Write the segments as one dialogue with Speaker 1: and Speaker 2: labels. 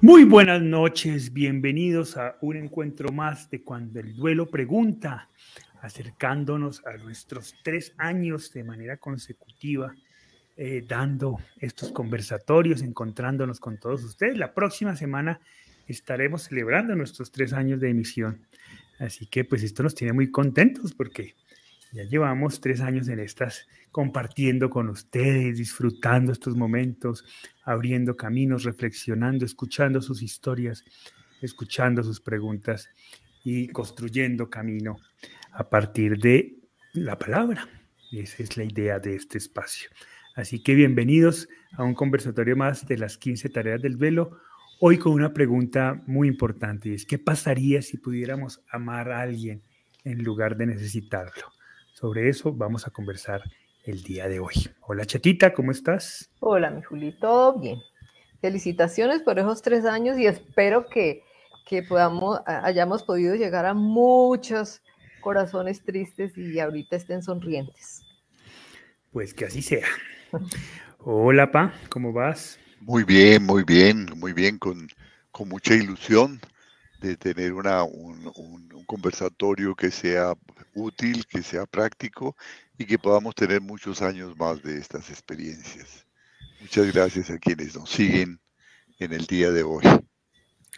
Speaker 1: Muy buenas noches, bienvenidos a un encuentro más de Cuando el Duelo Pregunta, acercándonos a nuestros tres años de manera consecutiva, eh, dando estos conversatorios, encontrándonos con todos ustedes. La próxima semana estaremos celebrando nuestros tres años de emisión, así que pues esto nos tiene muy contentos porque ya llevamos tres años en estas, compartiendo con ustedes, disfrutando estos momentos, abriendo caminos, reflexionando, escuchando sus historias, escuchando sus preguntas y construyendo camino a partir de la palabra. Esa es la idea de este espacio. Así que bienvenidos a un conversatorio más de las 15 tareas del velo. Hoy con una pregunta muy importante y es, ¿qué pasaría si pudiéramos amar a alguien en lugar de necesitarlo? Sobre eso vamos a conversar el día de hoy. Hola Chetita, ¿cómo estás?
Speaker 2: Hola mi Juli, todo bien. Felicitaciones por esos tres años y espero que, que podamos, hayamos podido llegar a muchos corazones tristes y ahorita estén sonrientes.
Speaker 1: Pues que así sea. Hola Pa, ¿cómo vas?
Speaker 3: Muy bien, muy bien, muy bien, con, con mucha ilusión de tener una, un, un, conversatorio que sea útil, que sea práctico y que podamos tener muchos años más de estas experiencias. Muchas gracias a quienes nos siguen en el día de hoy.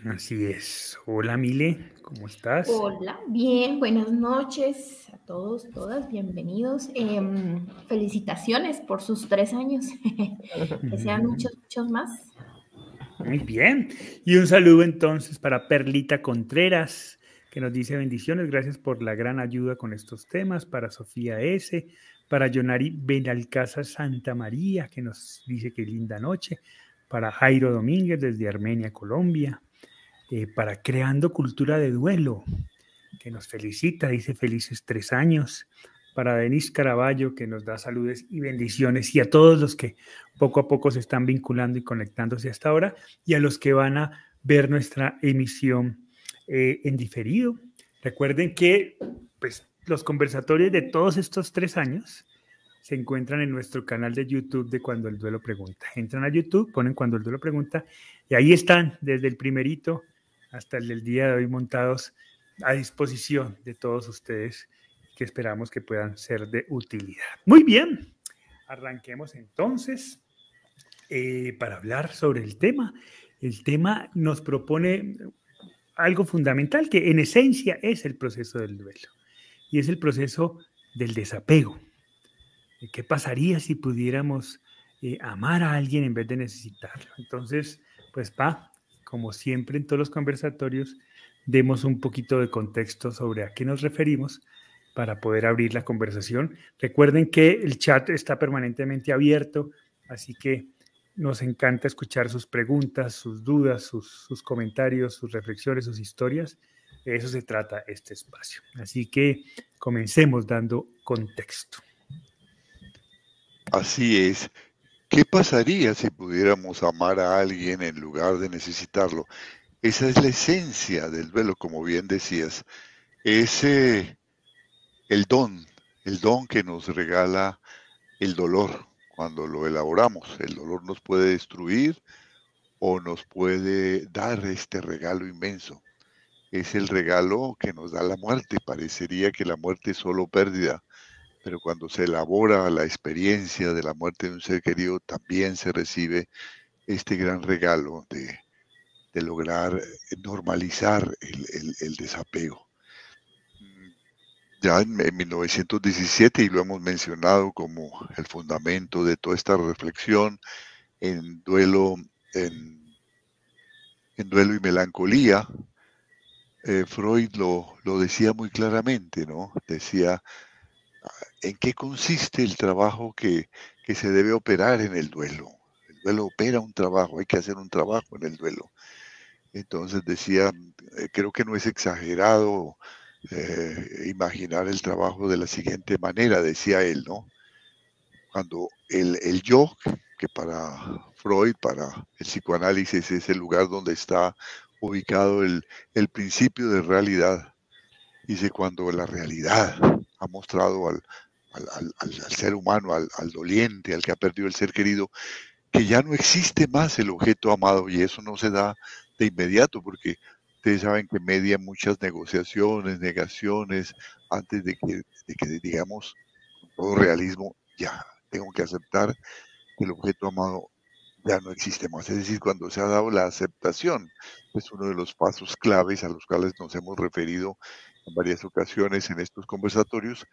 Speaker 1: Así es. Hola Mile, ¿cómo estás?
Speaker 4: Hola, bien, buenas noches a todos, todas, bienvenidos. Em, felicitaciones por sus tres años, que sean muchos, muchos más.
Speaker 1: Muy bien. Y un saludo entonces para Perlita Contreras, que nos dice bendiciones, gracias por la gran ayuda con estos temas, para Sofía S., para Yonari Benalcázar Santa María, que nos dice que linda noche, para Jairo Domínguez desde Armenia, Colombia, eh, para Creando Cultura de Duelo, que nos felicita, dice felices tres años, para Denis Caraballo, que nos da saludes y bendiciones, y a todos los que poco a poco se están vinculando y conectándose hasta ahora, y a los que van a ver nuestra emisión eh, en diferido. Recuerden que pues, los conversatorios de todos estos tres años se encuentran en nuestro canal de YouTube de Cuando el Duelo Pregunta. Entran a YouTube, ponen Cuando el Duelo Pregunta y ahí están desde el primerito hasta el del día de hoy montados a disposición de todos ustedes que esperamos que puedan ser de utilidad. Muy bien, arranquemos entonces eh, para hablar sobre el tema. El tema nos propone algo fundamental que en esencia es el proceso del duelo y es el proceso del desapego. ¿Qué pasaría si pudiéramos eh, amar a alguien en vez de necesitarlo? Entonces, pues pa, como siempre en todos los conversatorios, demos un poquito de contexto sobre a qué nos referimos para poder abrir la conversación. Recuerden que el chat está permanentemente abierto, así que nos encanta escuchar sus preguntas, sus dudas, sus, comentarios, sus reflexiones, sus historias. De eso se trata este espacio. Así que comencemos dando contexto.
Speaker 3: Así es. ¿Qué pasaría si pudiéramos amar a alguien en lugar de necesitarlo? Esa es la esencia del duelo, como bien decías. Es el don, el don que nos regala el dolor, cuando lo elaboramos. El dolor nos puede destruir o nos puede dar este regalo inmenso. Es el regalo que nos da la muerte. Parecería que la muerte es solo pérdida, pero cuando se elabora la experiencia de la muerte de un ser querido, también se recibe este gran regalo de, lograr normalizar el desapego ya en, 1917 y lo hemos mencionado como el fundamento de toda esta reflexión en duelo, en, duelo y melancolía, eh, Freud lo, lo, decía muy claramente, ¿no? Decía, ¿en qué consiste el trabajo que, que se debe operar en el duelo? El duelo opera un trabajo, hay que hacer un trabajo en el duelo. Entonces decía, eh, creo que no es exagerado eh, imaginar el trabajo de la siguiente manera, decía él, ¿no? Cuando el, el yo, que para Freud, para el psicoanálisis es el lugar donde está ubicado el, el principio de realidad, dice cuando la realidad ha mostrado al, al, al, al ser humano, al, doliente, al que ha perdido el ser querido, que ya no existe más el objeto amado y eso no se da de inmediato, porque ustedes saben que media muchas negociaciones, negaciones, antes de que, de que digamos con todo realismo, ya tengo que aceptar que el objeto amado ya no existe más. Es decir, cuando se ha dado la aceptación, es uno de los pasos claves a los cuales nos hemos referido en varias ocasiones en estos conversatorios,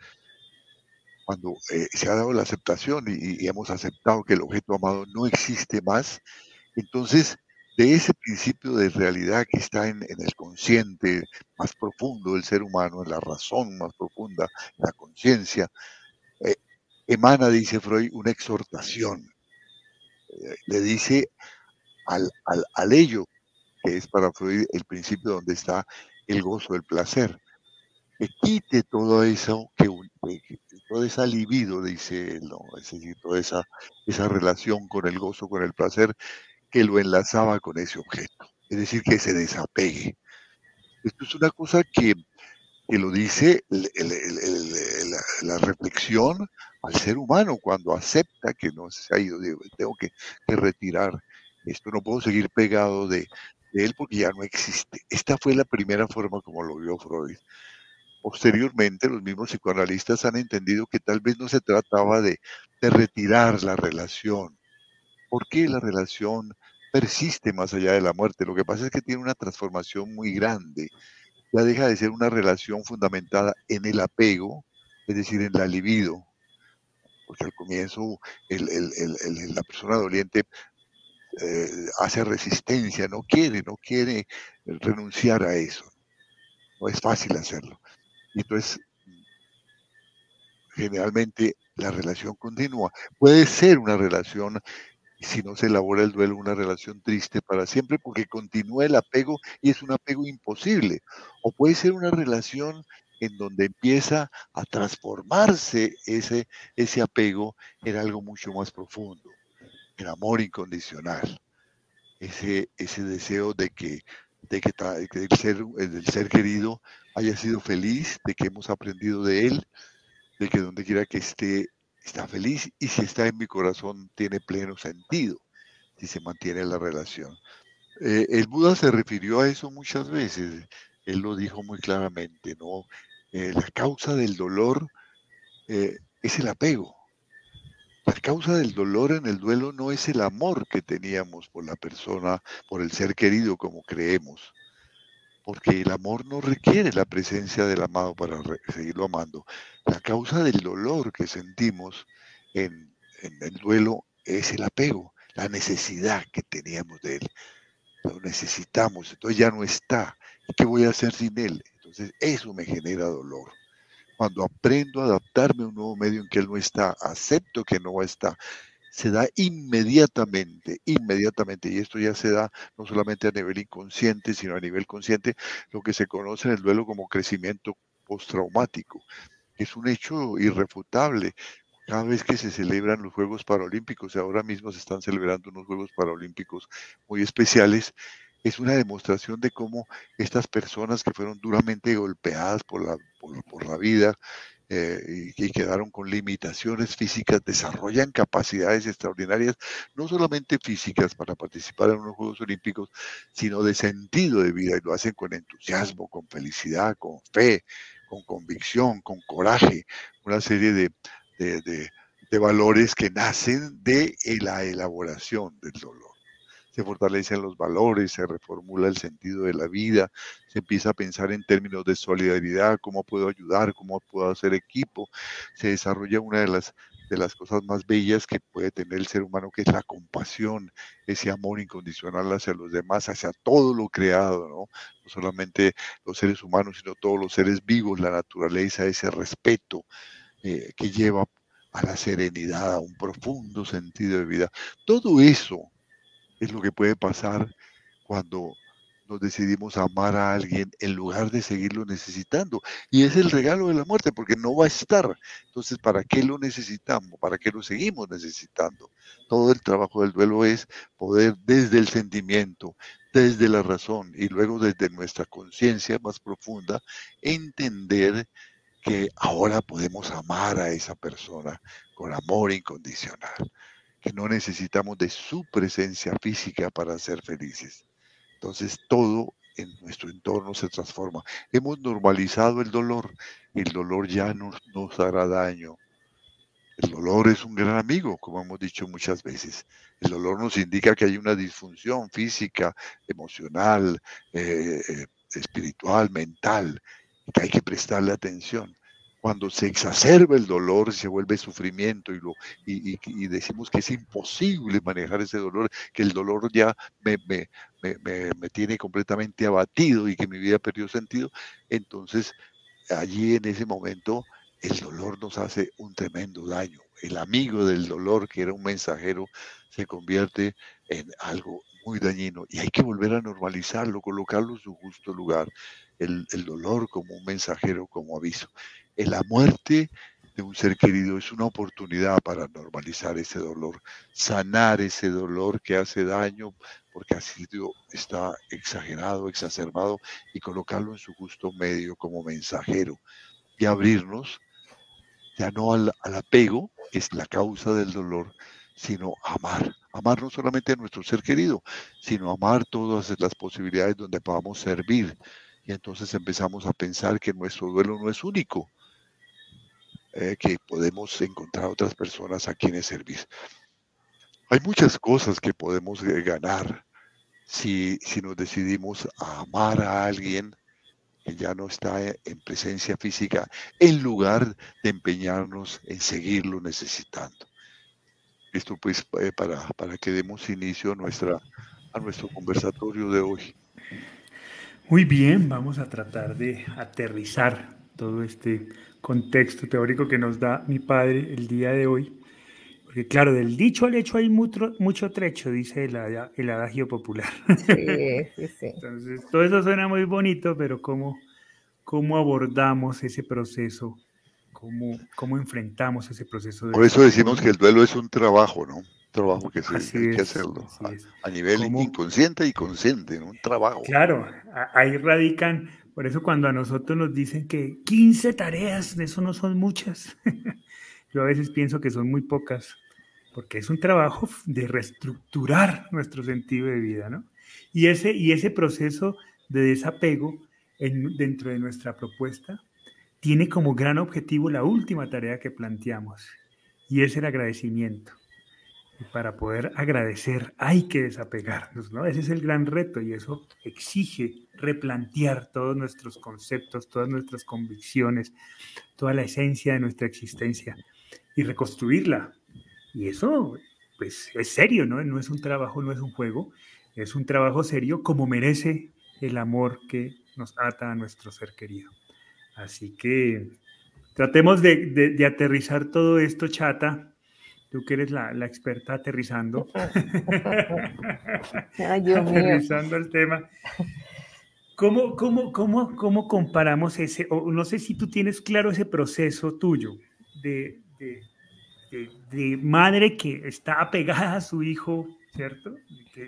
Speaker 3: cuando eh, se ha dado la aceptación y, hemos aceptado que el objeto amado no existe más, entonces de ese principio de realidad que está en, el consciente más profundo del ser humano, en la razón más profunda, la conciencia, eh, emana, dice Freud, una exhortación. Eh, le dice al, al ello, que es para Freud el principio donde está el gozo del placer que quite todo eso, que, toda esa libido, dice él, ¿no? es decir, toda esa, esa relación con el gozo, con el placer, que lo enlazaba con ese objeto. Es decir, que se desapegue. Esto es una cosa que, que lo dice la, reflexión al ser humano cuando acepta que no se ha ido, tengo que, que retirar esto, no puedo seguir pegado de, de él porque ya no existe. Esta fue la primera forma como lo vio Freud. Posteriormente, los mismos psicoanalistas han entendido que tal vez no se trataba de, retirar la relación. ¿Por qué la relación persiste más allá de la muerte? Lo que pasa es que tiene una transformación muy grande. Ya deja de ser una relación fundamentada en el apego, es decir, en la libido. Porque al comienzo la persona doliente eh, hace resistencia, no quiere, no quiere renunciar a eso. No es fácil hacerlo. Y entonces, generalmente la relación continúa. Puede ser una relación, si no se elabora el duelo, una relación triste para siempre porque continúa el apego y es un apego imposible. O puede ser una relación en donde empieza a transformarse ese, ese apego en algo mucho más profundo, el amor incondicional, ese, ese deseo de que, de que, el, ser, el ser querido haya sido feliz, de que hemos aprendido de él, de que donde quiera que esté, está feliz y si está en mi corazón tiene pleno sentido, si se mantiene la relación. Eh, el Buda se refirió a eso muchas veces, él lo dijo muy claramente, ¿no? Eh, la causa del dolor eh, es el apego. La causa del dolor en el duelo no es el amor que teníamos por la persona, por el ser querido como creemos porque el amor no requiere la presencia del amado para seguirlo amando. La causa del dolor que sentimos en, el duelo es el apego, la necesidad que teníamos de él. Lo necesitamos, entonces ya no está. ¿Y qué voy a hacer sin él? Entonces eso me genera dolor. Cuando aprendo a adaptarme a un nuevo medio en que él no está, acepto que no está, se da inmediatamente, inmediatamente, y esto ya se da no solamente a nivel inconsciente, sino a nivel consciente, lo que se conoce en el duelo como crecimiento postraumático. Es un hecho irrefutable. Cada vez que se celebran los Juegos Paralímpicos, y ahora mismo se están celebrando unos Juegos Paralímpicos muy especiales, es una demostración de cómo estas personas que fueron duramente golpeadas por la, por la vida, eh, y, quedaron con limitaciones físicas, desarrollan capacidades extraordinarias, no solamente físicas para participar en unos Juegos Olímpicos, sino de sentido de vida, y lo hacen con entusiasmo, con felicidad, con fe, con convicción, con coraje, una serie de, de valores que nacen de la elaboración del dolor se fortalecen los valores, se reformula el sentido de la vida, se empieza a pensar en términos de solidaridad, cómo puedo ayudar, cómo puedo hacer equipo, se desarrolla una de las de las cosas más bellas que puede tener el ser humano, que es la compasión, ese amor incondicional hacia los demás, hacia todo lo creado, ¿no? No solamente los seres humanos, sino todos los seres vivos, la naturaleza, ese respeto eh, que lleva a la serenidad, a un profundo sentido de vida. Todo eso es lo que puede pasar cuando nos decidimos amar a alguien en lugar de seguirlo necesitando. Y es el regalo de la muerte, porque no va a estar. Entonces, ¿para qué lo necesitamos? ¿Para qué lo seguimos necesitando? Todo el trabajo del duelo es poder desde el sentimiento, desde la razón y luego desde nuestra conciencia más profunda, entender que ahora podemos amar a esa persona con amor incondicional que no necesitamos de su presencia física para ser felices. Entonces todo en nuestro entorno se transforma. Hemos normalizado el dolor. El dolor ya no nos hará daño. El dolor es un gran amigo, como hemos dicho muchas veces. El dolor nos indica que hay una disfunción física, emocional, eh, eh, espiritual, mental, que hay que prestarle atención. Cuando se exacerba el dolor, se vuelve sufrimiento y, lo, y, decimos que es imposible manejar ese dolor, que el dolor ya me, me, me, me tiene completamente abatido y que mi vida perdió sentido, entonces allí en ese momento el dolor nos hace un tremendo daño. El amigo del dolor, que era un mensajero, se convierte en algo muy dañino y hay que volver a normalizarlo, colocarlo en su justo lugar. El, dolor como un mensajero, como aviso. En la muerte de un ser querido es una oportunidad para normalizar ese dolor, sanar ese dolor que hace daño porque así está exagerado, exacerbado y colocarlo en su justo medio como mensajero y abrirnos ya no al, apego, que es la causa del dolor, sino amar. Amar no solamente a nuestro ser querido, sino amar todas las posibilidades donde podamos servir. Y entonces empezamos a pensar que nuestro duelo no es único, eh, que podemos encontrar otras personas a quienes servir. Hay muchas cosas que podemos eh, ganar si, si nos decidimos a amar a alguien que ya no está en presencia física, en lugar de empeñarnos en seguirlo necesitando. Esto pues eh, para, para que demos inicio a, nuestra, a nuestro conversatorio de hoy.
Speaker 1: Muy bien, vamos a tratar de aterrizar todo este contexto teórico que nos da mi padre el día de hoy. Porque claro, del dicho al hecho hay mucho, mucho trecho, dice el, el adagio popular. Sí, sí, sí. Entonces, todo eso suena muy bonito, pero ¿cómo, cómo abordamos ese proceso? ¿Cómo, ¿Cómo enfrentamos ese proceso?
Speaker 3: Por eso decimos que el duelo es un trabajo, ¿no? Un trabajo que se, hay que hacerlo a, nivel inconsciente y consciente, un trabajo.
Speaker 1: Claro, ahí radican, por eso cuando a nosotros nos dicen que 15 tareas, eso no son muchas. Yo a veces pienso que son muy pocas, porque es un trabajo de reestructurar nuestro sentido de vida, ¿no? Y ese, y ese proceso de desapego dentro de nuestra propuesta tiene como gran objetivo la última tarea que planteamos, y es el agradecimiento. Y para poder agradecer hay que desapegarnos, ¿no? Ese es el gran reto y eso exige replantear todos nuestros conceptos, todas nuestras convicciones, toda la esencia de nuestra existencia y reconstruirla y eso, pues, es serio, ¿no? No es un trabajo, no es un juego, es un trabajo serio como merece el amor que nos ata a nuestro ser querido. Así que tratemos de, aterrizar todo esto, chata. Tú que eres la, experta aterrizando. aterrizando el tema. ¿Cómo, cómo, cómo, ¿Cómo comparamos ese, o no sé si tú tienes claro ese proceso tuyo de, de, madre que está apegada a su hijo, ¿cierto?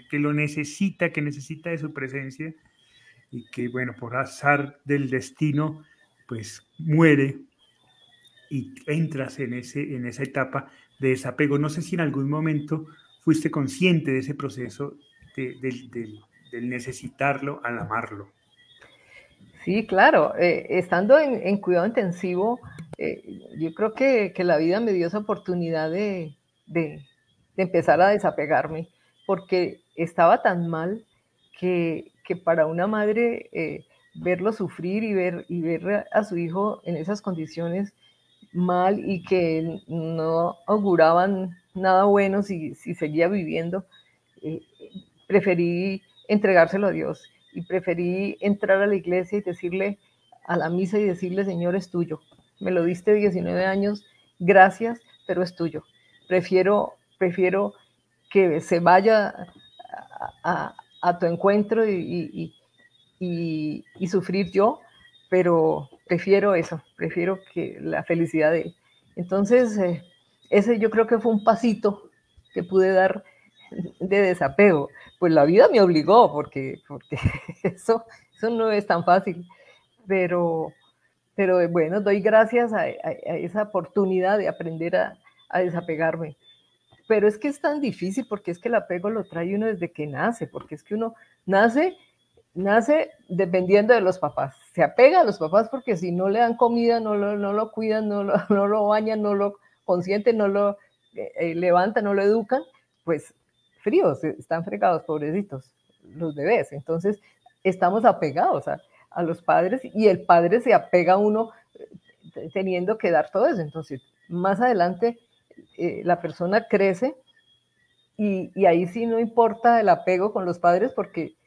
Speaker 1: Que, lo necesita, que necesita de su presencia y que, bueno, por azar del destino, pues muere y entras en, ese, en esa etapa de desapego. No sé si en algún momento fuiste consciente de ese proceso de, del necesitarlo al amarlo.
Speaker 2: Sí, claro. Eh, estando en, cuidado intensivo, eh, yo creo que, la vida me dio esa oportunidad de, empezar a desapegarme, porque estaba tan mal que, para una madre eh, verlo sufrir y ver, y ver a su hijo en esas condiciones mal y que no auguraban nada bueno si, si seguía viviendo, preferí entregárselo a Dios y preferí entrar a la iglesia y decirle a la misa y decirle, Señor, es tuyo. Me lo diste 19 años, gracias, pero es tuyo. Prefiero, prefiero que se vaya a, tu encuentro y, y, sufrir yo, pero prefiero eso, prefiero que la felicidad de él. Entonces, eh, ese yo creo que fue un pasito que pude dar de desapego. Pues la vida me obligó, porque, porque eso, eso no es tan fácil. Pero, pero bueno, doy gracias a, esa oportunidad de aprender a, desapegarme. pero es que es tan difícil porque es que el apego lo trae uno desde que nace, porque es que uno nace, nace dependiendo de los papás. Se apega a los papás porque si no le dan comida, no lo, no lo cuidan, no lo, no lo bañan, no lo consienten, no lo eh, eh, levantan, no lo educan, pues fríos, están fregados, pobrecitos, los bebés. Entonces, estamos apegados a, los padres y el padre se apega a uno eh, teniendo que dar todo eso. Entonces, más adelante eh, la persona crece y, y, ahí sí no importa el apego con los padres porque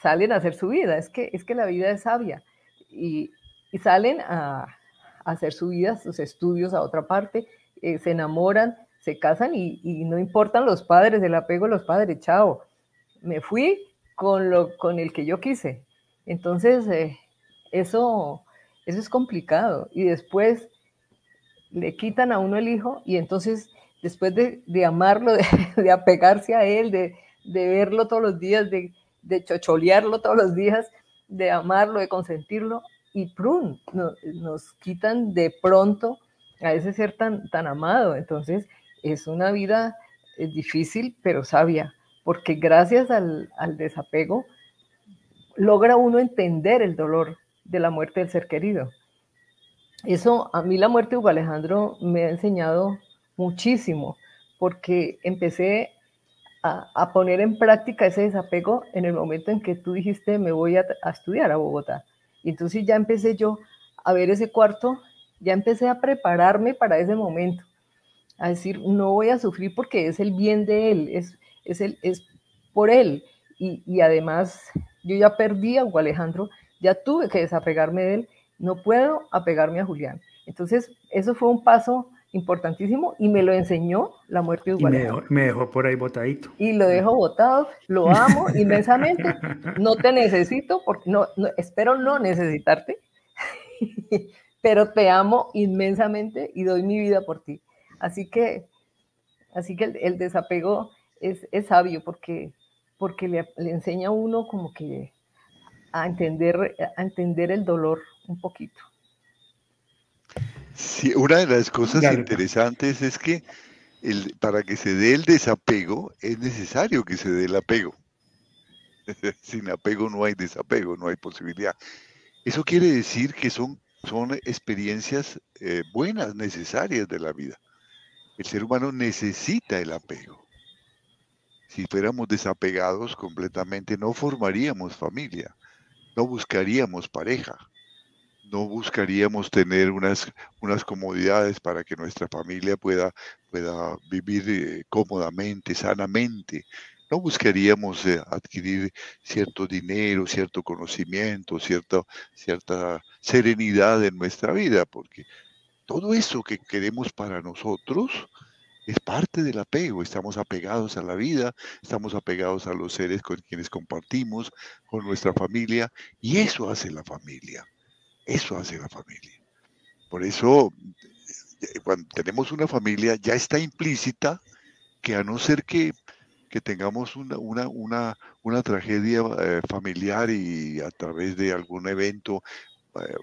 Speaker 2: salen a hacer su vida. Es que, es que la vida es sabia y, salen a, hacer su vida, sus estudios a otra parte, eh, se enamoran, se casan y, no importan los padres, el apego a los padres, chao. Me fui con, lo, con el que yo quise. Entonces, eh, eso, eso es complicado. Y después le quitan a uno el hijo y entonces después de, amarlo, de, apegarse a él, de, de, verlo todos los días, de, de chocholearlo todos los días, de amarlo, de consentirlo, y prun, no, nos quitan de pronto a ese ser tan, tan amado. Entonces es una vida eh, difícil, pero sabia, porque gracias al, al desapego logra uno entender el dolor de la muerte del ser querido. Eso, a mí la muerte de Hugo Alejandro me ha enseñado muchísimo, porque empecé a, poner en práctica ese desapego en el momento en que tú dijiste, me voy a, a estudiar a Bogotá. Y entonces ya empecé yo a ver ese cuarto, ya empecé a prepararme para ese momento, a decir, no voy a sufrir porque es el bien de él, es, es, el, es por él. Y, y además, yo ya perdí a Hugo Alejandro, ya tuve que desapegarme de él no puedo apegarme a Julián. Entonces, eso fue un paso importantísimo y me lo enseñó la muerte de
Speaker 1: me dejó, me dejó, por ahí botadito.
Speaker 2: Y lo dejo botado, lo amo inmensamente, no te necesito, porque no, no, espero no necesitarte, pero te amo inmensamente y doy mi vida por ti. Así que, así que el, el desapego es, es, sabio porque, porque le, le enseña a uno como que a entender, a entender el dolor un poquito.
Speaker 3: Sí, una de las cosas claro. interesantes es que el, para que se dé el desapego es necesario que se dé el apego. Sin apego no hay desapego, no hay posibilidad. Eso quiere decir que son, son experiencias eh, buenas, necesarias de la vida. El ser humano necesita el apego. Si fuéramos desapegados completamente, no formaríamos familia, no buscaríamos pareja, no buscaríamos tener unas, unas comodidades para que nuestra familia pueda, pueda vivir eh, cómodamente, sanamente. No buscaríamos eh, adquirir cierto dinero, cierto conocimiento, cierta, cierta serenidad en nuestra vida, porque todo eso que queremos para nosotros es parte del apego. Estamos apegados a la vida, estamos apegados a los seres con quienes compartimos, con nuestra familia, y eso hace la familia. Eso hace la familia. Por eso, eh, cuando tenemos una familia, ya está implícita que a no ser que, que tengamos una, una, una, una tragedia eh, familiar y a través de algún evento eh,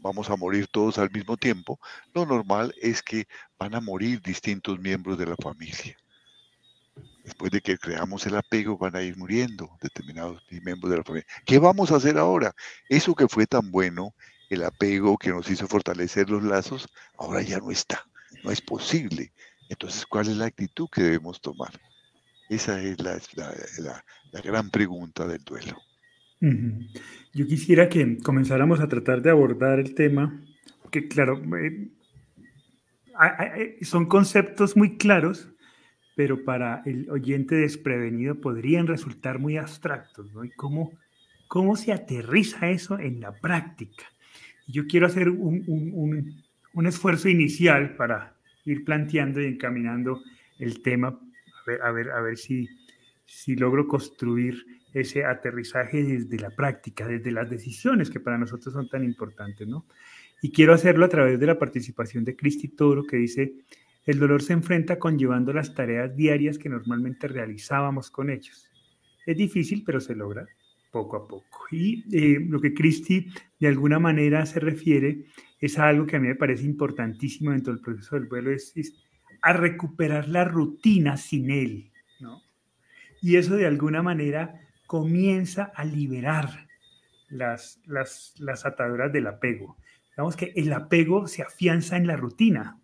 Speaker 3: vamos a morir todos al mismo tiempo, lo normal es que van a morir distintos miembros de la familia. Después de que creamos el apego, van a ir muriendo determinados miembros de la familia. ¿Qué vamos a hacer ahora? Eso que fue tan bueno, el apego que nos hizo fortalecer los lazos, ahora ya no está, no es posible. Entonces, ¿cuál es la actitud que debemos tomar? Esa es la, la, la, gran pregunta del duelo.
Speaker 1: Yo quisiera que comenzáramos a tratar de abordar el tema, que claro, eh, son conceptos muy claros, pero para el oyente desprevenido podrían resultar muy abstractos, ¿no? ¿Y cómo, cómo se aterriza eso en la práctica? Yo quiero hacer un, un, un, esfuerzo inicial para ir planteando y encaminando el tema, a ver, a ver, a ver si, si logro construir ese aterrizaje desde la práctica, desde las decisiones que para nosotros son tan importantes, ¿no? Y quiero hacerlo a través de la participación de Cristi Toro, que dice, el dolor se enfrenta conllevando las tareas diarias que normalmente realizábamos con ellos. Es difícil, pero se logra poco a poco. Y eh, lo que Cristi de alguna manera se refiere es a algo que a mí me parece importantísimo dentro del proceso del vuelo, es, es a recuperar la rutina sin él, ¿no? Y eso de alguna manera comienza a liberar las, las, las ataduras del apego. Digamos que el apego se afianza en la rutina,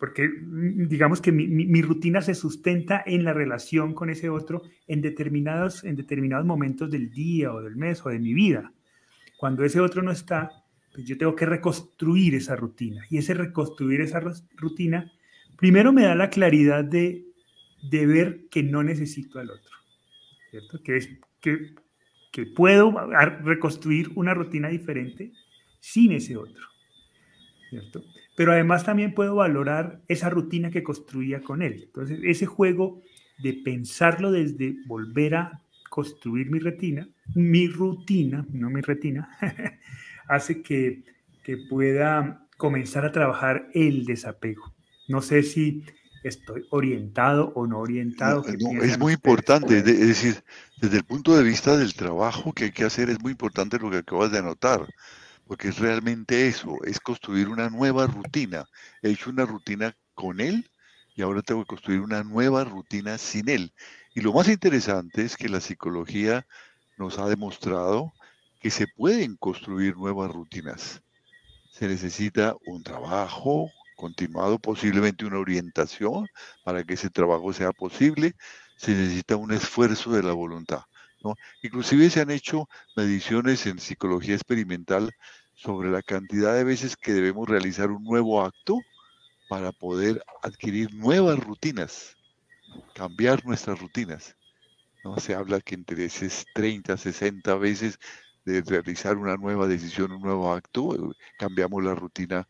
Speaker 1: porque mm, digamos que mi, rutina se sustenta en la relación con ese otro en determinados, en determinados momentos del día o del mes o de mi vida. Cuando ese otro no está, pues yo tengo que reconstruir esa rutina. Y ese reconstruir esa rutina, primero me da la claridad de, de ver que no necesito al otro, ¿cierto? Que, es, que, que puedo reconstruir una rutina diferente sin ese otro, ¿cierto? Pero además también puedo valorar esa rutina que construía con él. Entonces, ese juego de pensarlo desde volver a construir mi retina, mi rutina, no mi retina, hace que, que pueda comenzar a trabajar el desapego. No sé si estoy orientado o no orientado.
Speaker 3: es muy importante, es decir, desde el punto de vista del trabajo que hay que hacer, es muy importante lo que acabas de anotar porque es realmente eso, es construir una nueva rutina. He hecho una rutina con él y ahora tengo que construir una nueva rutina sin él. Y lo más interesante es que la psicología nos ha demostrado que se pueden construir nuevas rutinas. Se necesita un trabajo continuado, posiblemente una orientación para que ese trabajo sea posible. Se necesita un esfuerzo de la voluntad. ¿no? Inclusive se han hecho mediciones en psicología experimental sobre la cantidad de veces que debemos realizar un nuevo acto para poder adquirir nuevas rutinas, cambiar nuestras rutinas. ¿no? Se habla que entre 30, 60 veces de realizar una nueva decisión, un nuevo acto, eh, cambiamos la rutina,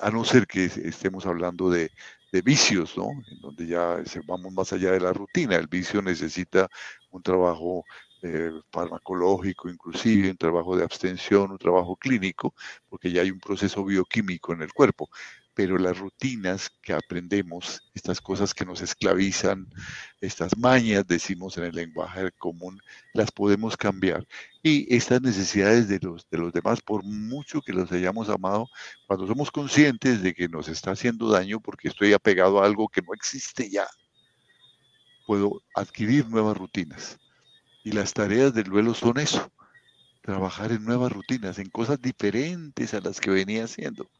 Speaker 3: a no ser que estemos hablando de, de vicios, ¿no? En donde ya vamos más allá de la rutina. El vicio necesita un trabajo eh, farmacológico, inclusive un trabajo de abstención, un trabajo clínico, porque ya hay un proceso bioquímico en el cuerpo. Pero las rutinas que aprendemos, estas cosas que nos esclavizan, estas mañas, decimos en el lenguaje común, las podemos cambiar. Y estas necesidades de los, de los demás, por mucho que los hayamos amado, cuando somos conscientes de que nos está haciendo daño porque estoy apegado a algo que no existe ya, puedo adquirir nuevas rutinas y las tareas del duelo son eso, trabajar en nuevas rutinas, en cosas diferentes a las que venía haciendo.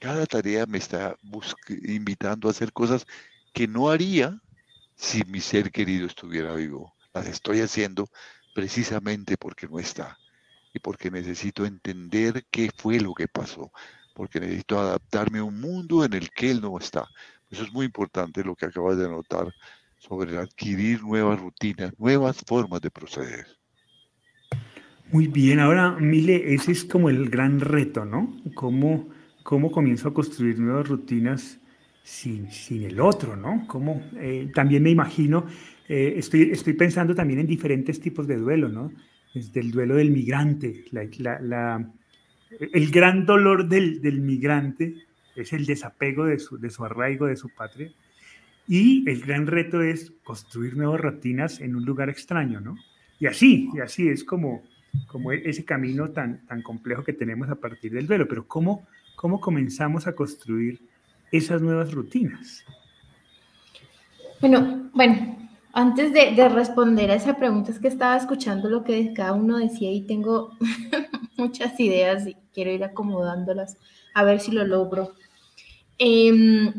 Speaker 3: Cada tarea me está invitando a hacer cosas que no haría si mi ser querido estuviera vivo. Las estoy haciendo precisamente porque no está y porque necesito entender qué fue lo que pasó, porque necesito adaptarme a un mundo en el que él no está. Eso es muy importante lo que acabas de anotar sobre adquirir nuevas rutinas, nuevas formas de proceder.
Speaker 1: Muy bien, ahora Mile, ese es como el gran reto, ¿no? ¿Cómo, cómo comienzo a construir nuevas rutinas sin, sin el otro, ¿no? ¿Cómo, eh, también me imagino, eh, estoy, estoy pensando también en diferentes tipos de duelo, ¿no? Desde el duelo del migrante, la, el gran dolor del, del, migrante es el desapego de su, de su arraigo, de su patria, y el gran reto es construir nuevas rutinas en un lugar extraño, ¿no? Y así, y así es como, como ese camino tan, tan complejo que tenemos a partir del duelo. Pero ¿cómo, cómo comenzamos a construir esas nuevas rutinas?
Speaker 4: Bueno, bueno, antes de, de, responder a esa pregunta es que estaba escuchando lo que cada uno decía y tengo muchas ideas y quiero ir acomodándolas a ver si lo logro. Eh,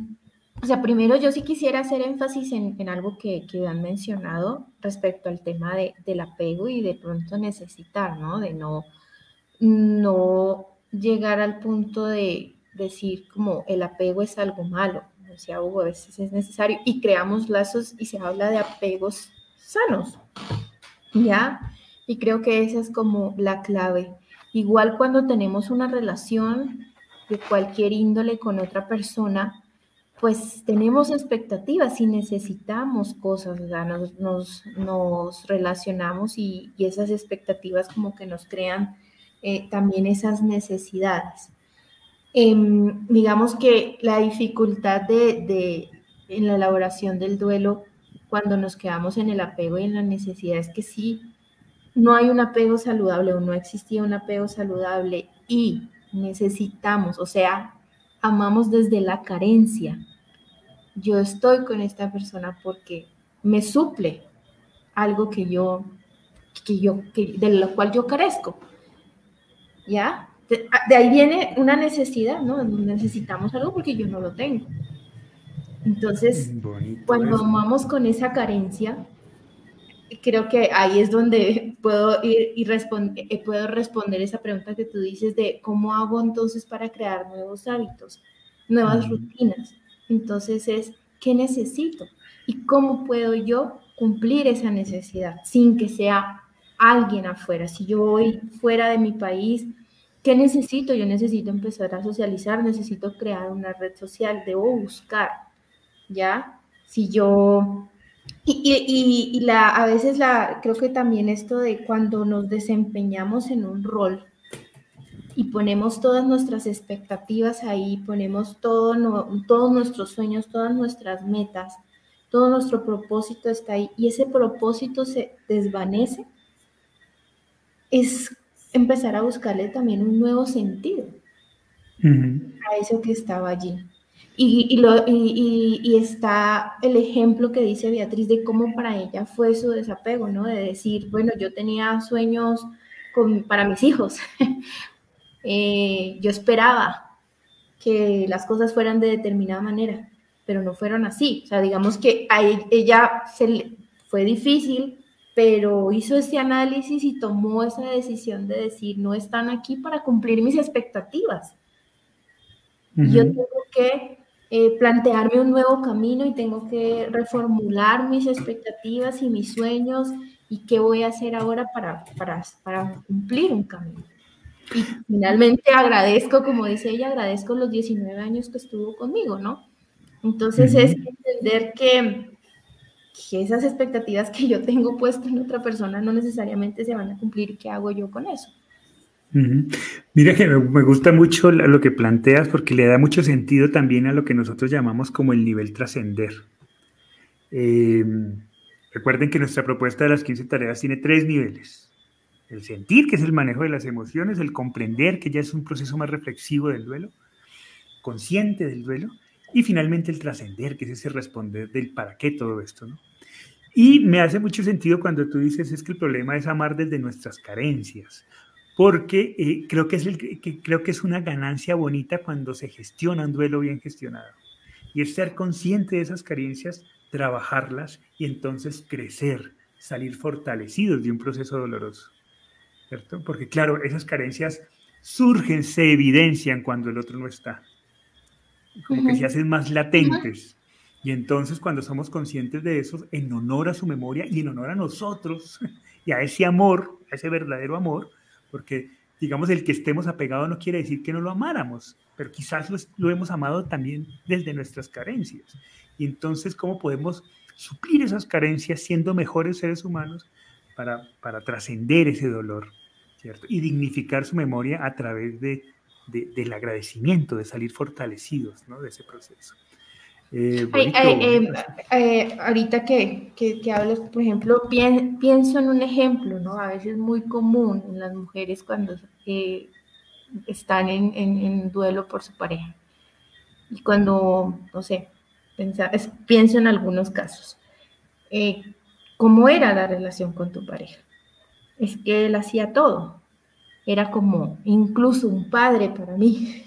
Speaker 4: o sea, primero yo sí quisiera hacer énfasis en, algo que, que, han mencionado respecto al tema de, del apego y de pronto necesitar, ¿no? De no, no llegar al punto de decir como el apego es algo malo. O sea, a veces es necesario y creamos lazos y se habla de apegos sanos, ¿ya? Y creo que esa es como la clave. Igual cuando tenemos una relación de cualquier índole con otra persona, pues tenemos expectativas y necesitamos cosas, o sea, nos, nos, relacionamos y, esas expectativas como que nos crean eh, también esas necesidades. Em, digamos que la dificultad de, de, en la elaboración del duelo cuando nos quedamos en el apego y en la necesidad es que sí, no hay un apego saludable o no existía un apego saludable y necesitamos, o sea, amamos desde la carencia. Yo estoy con esta persona porque me suple algo que yo, que yo, que, de lo cual yo carezco. ¿Ya? De, ahí viene una necesidad, ¿no? Necesitamos algo porque yo no lo tengo. Entonces, cuando amamos con esa carencia, creo que ahí es donde puedo ir y eh, puedo responder esa pregunta que tú dices de cómo hago entonces para crear nuevos hábitos, nuevas rutinas. Entonces es, ¿qué necesito? ¿Y cómo puedo yo cumplir esa necesidad sin que sea alguien afuera? Si yo voy fuera de mi país, ¿qué necesito? Yo necesito empezar a socializar, necesito crear una red social, debo buscar, ¿ya? Si yo y, la, a veces la, creo que también esto de cuando nos desempeñamos en un rol y ponemos todas nuestras expectativas ahí, ponemos todo, todos nuestros sueños, todas nuestras metas, todo nuestro propósito está ahí y ese propósito se desvanece, es empezar a buscarle también un nuevo sentido a eso que estaba allí. Y, lo, y, está el ejemplo que dice Beatriz de cómo para ella fue su desapego, ¿no? De decir, bueno, yo tenía sueños con, para mis hijos. Eh, yo esperaba que las cosas fueran de determinada manera, pero no fueron así. O sea, digamos que a e, ella se fue difícil, pero hizo ese análisis y tomó esa decisión de decir, no están aquí para cumplir mis expectativas. Yo tengo que eh, plantearme un nuevo camino y tengo que reformular mis expectativas y mis sueños y qué voy a hacer ahora para, para, para cumplir un camino. Y finalmente agradezco, como dice ella, agradezco los 19 años que estuvo conmigo, ¿no? Entonces es entender que, que, esas expectativas que yo tengo puestas en otra persona no necesariamente se van a cumplir. ¿Qué hago yo con eso?
Speaker 1: Mira que me gusta mucho lo que planteas porque le da mucho sentido también a lo que nosotros llamamos como el nivel trascender. Em, recuerden que nuestra propuesta de las 15 tareas tiene tres niveles. El sentir, que es el manejo de las emociones, el comprender, que ya es un proceso más reflexivo del duelo, consciente del duelo, y finalmente el trascender, que es ese responder del para qué todo esto. Y me hace mucho sentido cuando tú dices es que el problema es amar desde nuestras carencias porque eh, creo, que es que creo que es una ganancia bonita cuando se gestiona un duelo bien gestionado. Y es ser consciente de esas carencias, trabajarlas y entonces crecer, salir fortalecidos de un proceso doloroso. ¿Cierto? Porque claro, esas carencias surgen, se evidencian cuando el otro no está. Como que se hacen más latentes. Y entonces cuando somos conscientes de eso, en honor a su memoria y en honor a nosotros y a ese amor, a ese verdadero amor, porque digamos, el que estemos apegados no quiere decir que no lo amáramos, pero quizás lo, hemos amado también desde nuestras carencias. Y entonces, ¿cómo podemos suplir esas carencias siendo mejores seres humanos para, para trascender ese dolor, ¿cierto? Y dignificar su memoria a través de, del agradecimiento, de salir fortalecidos ¿no? de ese proceso.
Speaker 4: Eh, em, eh, ahorita que, que, hablas, por ejemplo, pienso en un ejemplo, ¿no? A veces muy común en las mujeres cuando eh, están en, en, duelo por su pareja. Y cuando, no sé, pienso en algunos casos. ¿Cómo era la relación con tu pareja? Es que él hacía todo. Era como incluso un padre para mí.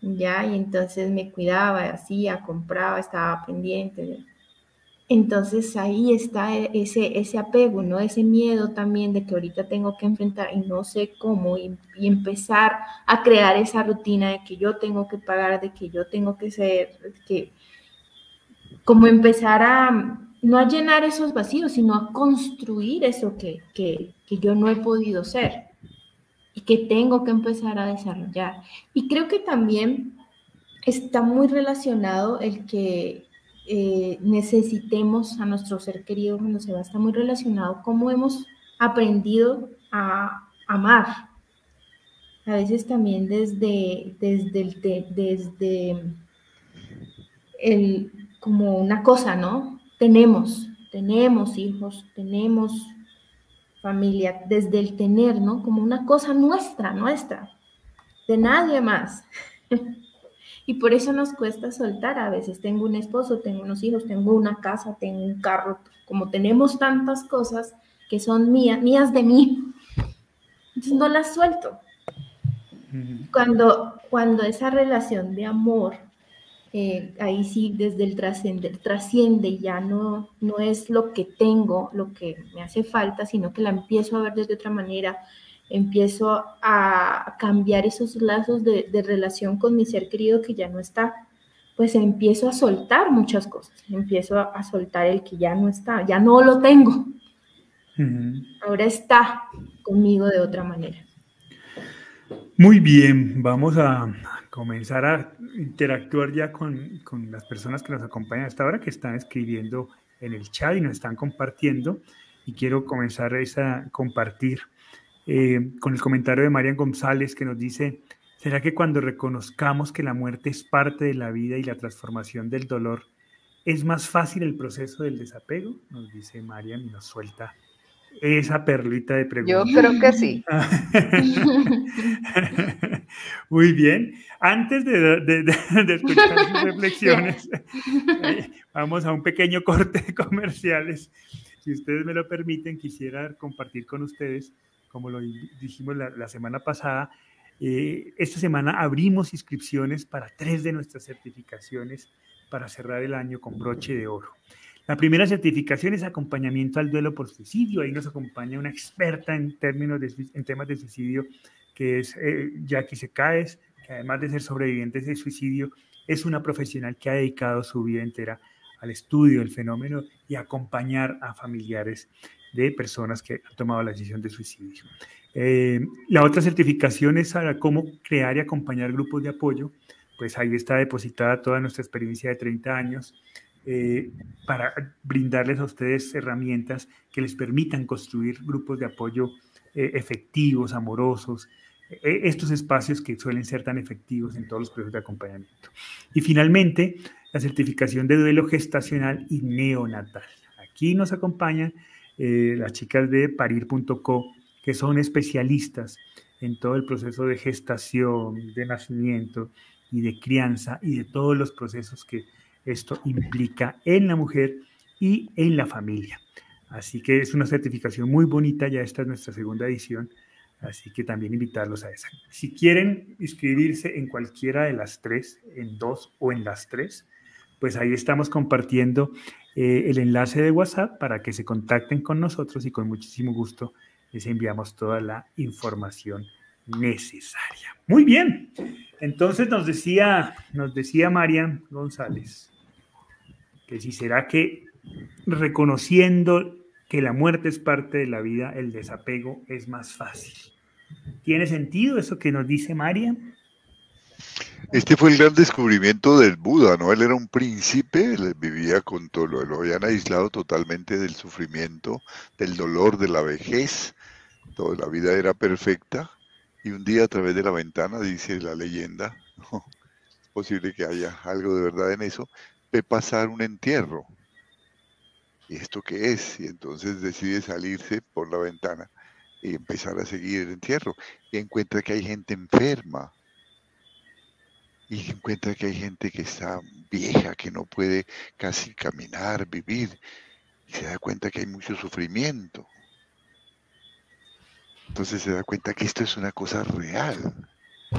Speaker 4: ¿Ya? Y entonces me cuidaba, hacía, compraba, estaba pendiente. Entonces ahí está ese, ese apego, ¿no? Ese miedo también de que ahorita tengo que enfrentar y no sé cómo y, empezar a crear esa rutina de que yo tengo que pagar, de que yo tengo que ser, que como empezar a no a llenar esos vacíos, sino a construir eso que, que, que yo no he podido ser y que tengo que empezar a desarrollar. Y creo que también está muy relacionado el que eh, necesitemos a nuestro ser querido cuando se va, está muy relacionado cómo hemos aprendido a amar. A veces también desde, desde, el, desde el, como una cosa, ¿no? Tenemos, tenemos hijos, tenemos familia, desde el tener, ¿no? Como una cosa nuestra, nuestra, de nadie más. Y por eso nos cuesta soltar. A veces tengo un esposo, tengo unos hijos, tengo una casa, tengo un carro. Como tenemos tantas cosas que son mías, mías de mí, entonces no las suelto. Cuando, cuando esa relación de amor, eh, ahí sí desde el trascende, trasciende, ya no, no es lo que tengo, lo que me hace falta, sino que la empiezo a ver desde otra manera, empiezo a cambiar esos lazos de, relación con mi ser querido que ya no está, pues empiezo a soltar muchas cosas, empiezo a, soltar el que ya no está, ya no lo tengo, ahora está conmigo de otra manera.
Speaker 1: Muy bien, vamos a comenzar a interactuar ya con, con, las personas que nos acompañan hasta ahora, que están escribiendo en el chat y nos están compartiendo. Y quiero comenzar a compartir eh, con el comentario de Marian González que nos dice, ¿será que cuando reconozcamos que la muerte es parte de la vida y la transformación del dolor, es más fácil el proceso del desapego? Nos dice Marian y nos suelta esa perlita de preguntas.
Speaker 2: Yo creo que sí.
Speaker 1: Muy bien. Antes de, escuchar sus reflexiones, eh, vamos a un pequeño corte de comerciales. Si ustedes me lo permiten, quisiera compartir con ustedes como lo dijimos la, semana pasada, eh, esta semana abrimos inscripciones para tres de nuestras certificaciones para cerrar el año con broche de oro. La primera certificación es acompañamiento al duelo por suicidio. Ahí nos acompaña una experta en términos en temas de suicidio, que es eh, Jackie Secaes, que además de ser sobreviviente de suicidio, es una profesional que ha dedicado su vida entera al estudio del fenómeno y acompañar a familiares de personas que han tomado la decisión de suicidio. Eh, la otra certificación es cómo crear y acompañar grupos de apoyo. Pues ahí está depositada toda nuestra experiencia de 30 años eh, para brindarles a ustedes herramientas que les permitan construir grupos de apoyo eh, efectivos, amorosos, estos espacios que suelen ser tan efectivos en todos los procesos de acompañamiento. Y finalmente, la certificación de duelo gestacional y neonatal. Aquí nos acompañan eh, las chicas de parir.co, que son especialistas en todo el proceso de gestación, de nacimiento y de crianza y de todos los procesos que esto implica en la mujer y en la familia. Así que es una certificación muy bonita, ya esta es nuestra segunda edición, así que también invitarlos a esa. Si quieren inscribirse en cualquiera de las tres, en dos o en las tres, pues ahí estamos compartiendo eh, el enlace de WhatsApp para que se contacten con nosotros y con muchísimo gusto les enviamos toda la información necesaria. Muy bien. Entonces nos decía, nos decía Marian González que si será que reconociendo que la muerte es parte de la vida, el desapego es más fácil. ¿Tiene sentido eso que nos dice Marian?
Speaker 3: Este fue el gran descubrimiento del Buda, ¿no? Él era un príncipe, vivía con todo, lo, lo habían aislado totalmente del sufrimiento, del dolor, de la vejez, toda la vida era perfecta, y un día a través de la ventana, dice la leyenda, es posible que haya algo de verdad en eso, ve pasar un entierro. ¿Y esto qué es? Y entonces decide salirse por la ventana y empezar a seguir el entierro. Y encuentra que hay gente enferma, y encuentra que hay gente que está vieja, que no puede casi caminar, vivir, y se da cuenta que hay mucho sufrimiento. Entonces se da cuenta que esto es una cosa real,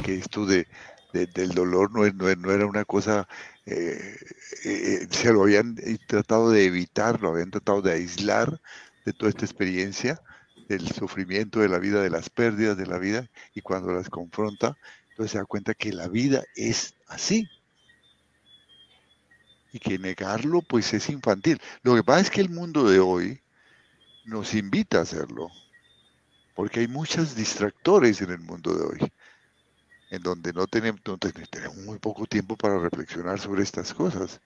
Speaker 3: que esto de, del dolor no, no, no, era una cosa, eh, eh, se lo habían tratado de evitar, lo habían tratado de aislar de toda esta experiencia del sufrimiento de la vida, de las pérdidas de la vida, y cuando las confronta, entonces se da cuenta que la vida es así. Y que negarlo pues es infantil. Lo que pasa es que el mundo de hoy nos invita a hacerlo. Porque hay muchos distractores en el mundo de hoy. En donde no tenemos, tenemos muy poco tiempo para reflexionar sobre estas cosas.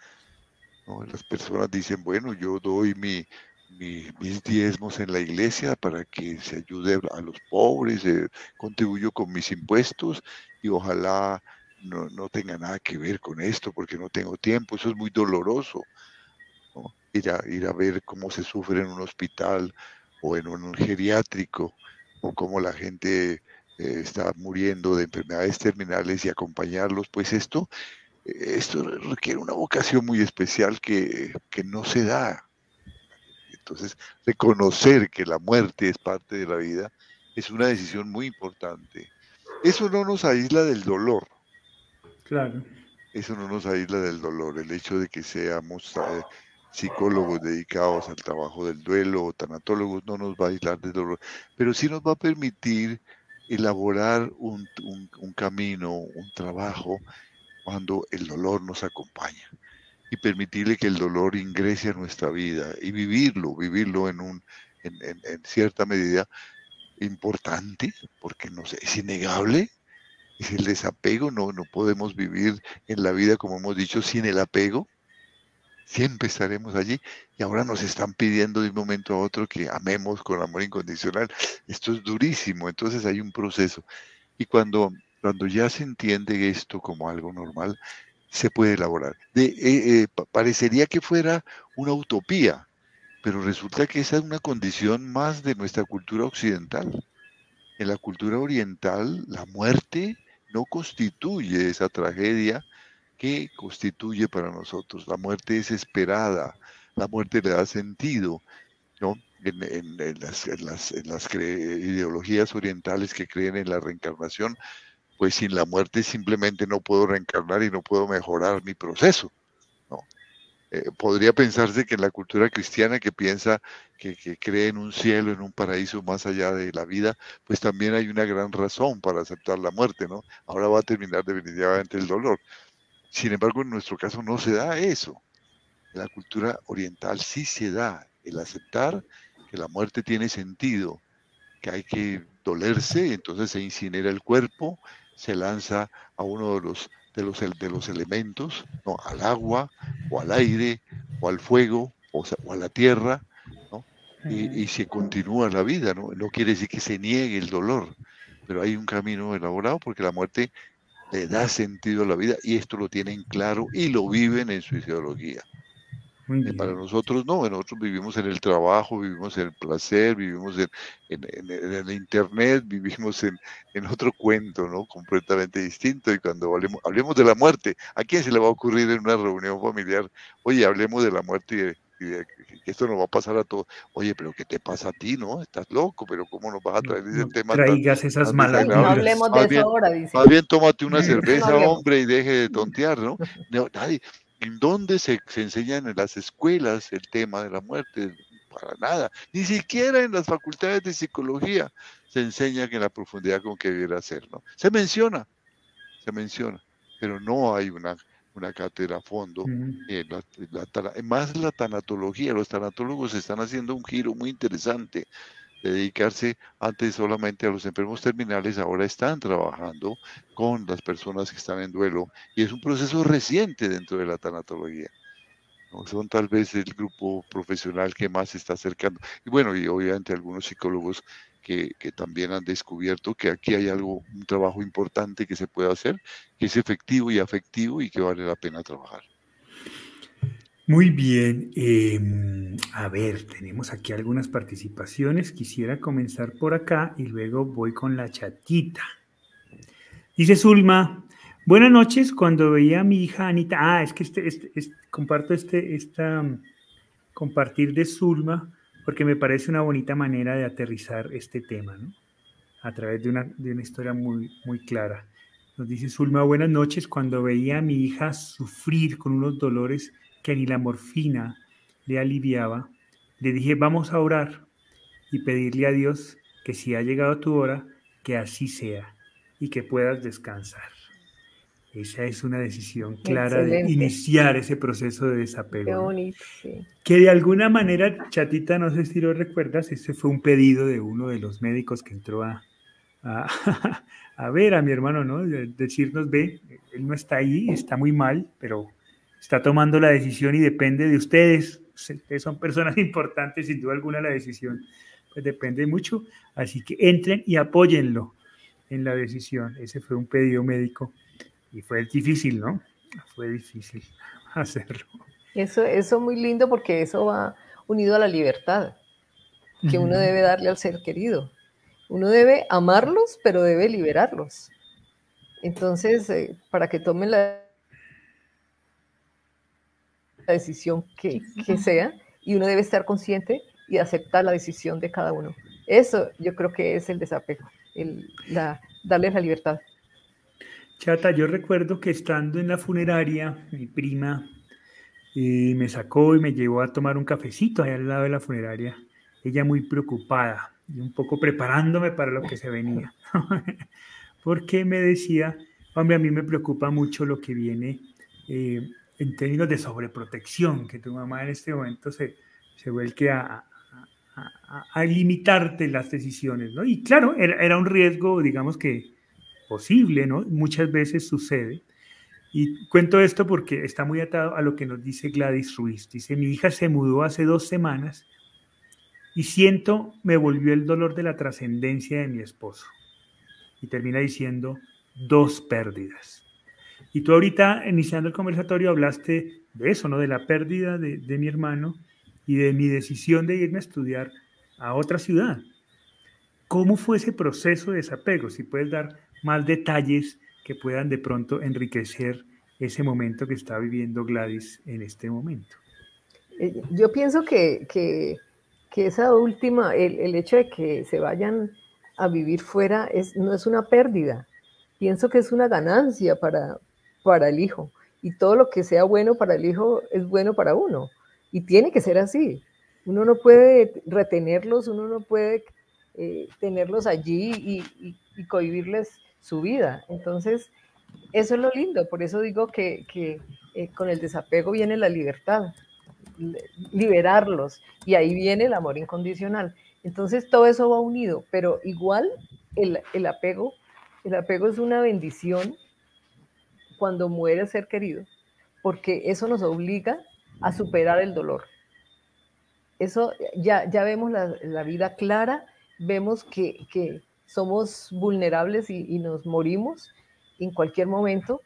Speaker 3: Las personas dicen, bueno, yo doy mi, mis diezmos en la iglesia para que se ayude a los pobres, eh, contribuyo con mis impuestos y ojalá no, tenga nada que ver con esto porque no tengo tiempo, eso es muy doloroso. Ir, a, ir a ver cómo se sufre en un hospital o en un geriátrico o cómo la gente eh, está muriendo de enfermedades terminales y acompañarlos, pues esto esto requiere una vocación muy especial que, que no se da. Entonces, reconocer que la muerte es parte de la vida es una decisión muy importante. Eso no nos aísla del dolor.
Speaker 1: Claro.
Speaker 3: Eso no nos aísla del dolor. El hecho de que seamos eh, psicólogos dedicados al trabajo del duelo o tanatólogos no nos va a aislar del dolor, pero sí nos va a permitir elaborar un, un camino, un trabajo cuando el dolor nos acompaña y permitirle que el dolor ingrese a nuestra vida y vivirlo, vivirlo en, un, en, en, cierta medida importante, porque no sé, es innegable, es el desapego, no, no podemos vivir en la vida, como hemos dicho, sin el apego, siempre estaremos allí y ahora nos están pidiendo de un momento a otro que amemos con amor incondicional. Esto es durísimo, entonces hay un proceso. Y cuando cuando ya se entiende esto como algo normal, se puede elaborar. Eh, eh, parecería que fuera una utopía, pero resulta que esa es una condición más de nuestra cultura occidental. En la cultura oriental, la muerte no constituye esa tragedia que constituye para nosotros. La muerte es esperada, la muerte le da sentido. ¿no? En, las, en las ideologías orientales que creen en la reencarnación, pues sin la muerte simplemente no puedo reencarnar y no puedo mejorar mi proceso. ¿no? Eh, podría pensarse que en la cultura cristiana que piensa que, cree en un cielo, en un paraíso más allá de la vida, pues también hay una gran razón para aceptar la muerte, ¿no? Ahora va a terminar definitivamente el dolor. Sin embargo, en nuestro caso no se da eso. En la cultura oriental sí se da el aceptar que la muerte tiene sentido, que hay que dolerse, entonces se incinera el cuerpo, se lanza a uno de los, de los, de los elementos, ¿no? al agua, o al aire, o al fuego, o, a la tierra, ¿no? y, se continúa la vida. ¿no? no quiere decir que se niegue el dolor, pero hay un camino elaborado porque la muerte le da sentido a la vida y esto lo tienen claro y lo viven en su ideología. Para nosotros no, nosotros vivimos en el trabajo, vivimos en el placer, vivimos en, en, el internet, vivimos en, en, otro cuento, ¿no? Completamente distinto. Y cuando hablemos, hablemos de la muerte, ¿a quién se le va a ocurrir en una reunión familiar? Oye, hablemos de la muerte que esto nos va a pasar a todos. Oye, pero ¿qué te pasa a ti, no? Estás loco, pero ¿cómo nos vas a traer ese tema?
Speaker 1: Traigas esas malas
Speaker 2: No hablemos de eso ahora, dice.
Speaker 3: Más bien tómate una cerveza, hombre, y deje de tontear, ¿no? Nadie, ¿En dónde se, se enseñan en las escuelas el tema de la muerte? Para nada. Ni siquiera en las facultades de psicología se enseña que en la profundidad con que debiera ser, ¿no? Se menciona, se menciona, pero no hay una, una cátedra a fondo. en la, más la tanatología, los tanatólogos están haciendo un giro muy interesante dedicarse antes solamente a los enfermos terminales, ahora están trabajando con las personas que están en duelo y es un proceso reciente dentro de la tanatología. Son tal vez el grupo profesional que más se está acercando. Y bueno, y obviamente algunos psicólogos que, también han descubierto que aquí hay algo, un trabajo importante que se puede hacer, que es efectivo y afectivo y que vale la pena trabajar.
Speaker 1: Muy bien. Em, a ver, tenemos aquí algunas participaciones. Quisiera comenzar por acá y luego voy con la chatita. Dice Zulma, buenas noches. Cuando veía a mi hija Anita, ah, es que este, este, este comparto este, esta, compartir de Zulma porque me parece una bonita manera de aterrizar este tema, ¿no? A través de una, de una historia muy, muy clara. Nos dice Zulma, buenas noches. Cuando veía a mi hija sufrir con unos dolores que ni la morfina le aliviaba, le dije, vamos a orar y pedirle a Dios que si ha llegado tu hora, que así sea y que puedas descansar. Esa es una decisión clara de iniciar ese proceso de desapego. Que de alguna manera, chatita, no sé si lo recuerdas, ese fue un pedido de uno de los médicos que entró a, a, ver a mi hermano, ¿no? decirnos, ve, él no está ahí, está muy mal, pero está tomando la decisión y depende de ustedes. Ustedes son personas importantes, sin duda alguna la decisión pues depende mucho. Así que entren y apóyenlo en la decisión. Ese fue un pedido médico y fue difícil, ¿no? Fue difícil hacerlo.
Speaker 2: Eso, eso muy lindo porque eso va unido a la libertad que uno debe darle al ser querido. Uno debe amarlos, pero debe liberarlos. Entonces, eh, para que tomen la la decisión que, que sea y uno debe estar consciente y aceptar la decisión de cada uno. Eso yo creo que es el desapego, el, la, darles la libertad.
Speaker 1: Chata, yo recuerdo que estando en la funeraria, mi prima eh, me sacó y me llevó a tomar un cafecito ahí al lado de la funeraria. Ella muy preocupada y un poco preparándome para lo que se venía. Porque me decía, hombre, a mí me preocupa mucho lo que viene eh, en términos de sobreprotección, que tu mamá en este momento se, se vuelque a, a, limitarte las decisiones, ¿no? Y claro, era, un riesgo, digamos que posible, ¿no? Muchas veces sucede. Y cuento esto porque está muy atado a lo que nos dice Gladys Ruiz. Dice, mi hija se mudó hace dos semanas y siento, me volvió el dolor de la trascendencia de mi esposo. Y termina diciendo, dos pérdidas. Y tú ahorita, iniciando el conversatorio, hablaste de eso, ¿no? De la pérdida de, de mi hermano y de mi decisión de irme a estudiar a otra ciudad. ¿Cómo fue ese proceso de desapego? Si puedes dar más detalles que puedan de pronto enriquecer ese momento que está viviendo Gladys en este momento.
Speaker 2: Eh, yo pienso que, que, que esa última, el, el, hecho de que se vayan a vivir fuera es, no es una pérdida. Pienso que es una ganancia para, para el hijo. Y todo lo que sea bueno para el hijo es bueno para uno. Y tiene que ser así. Uno no puede retenerlos, uno no puede eh, tenerlos allí y, y, cohibirles su vida. Entonces, eso es lo lindo. Por eso digo que, que eh, con el desapego viene la libertad, liberarlos. Y ahí viene el amor incondicional. Entonces, todo eso va unido, pero igual el, el apego, el apego es una bendición cuando muere ser querido, porque eso nos obliga a superar el dolor. Eso ya, ya vemos la, la vida clara, vemos que, que somos vulnerables y, nos morimos en cualquier momento.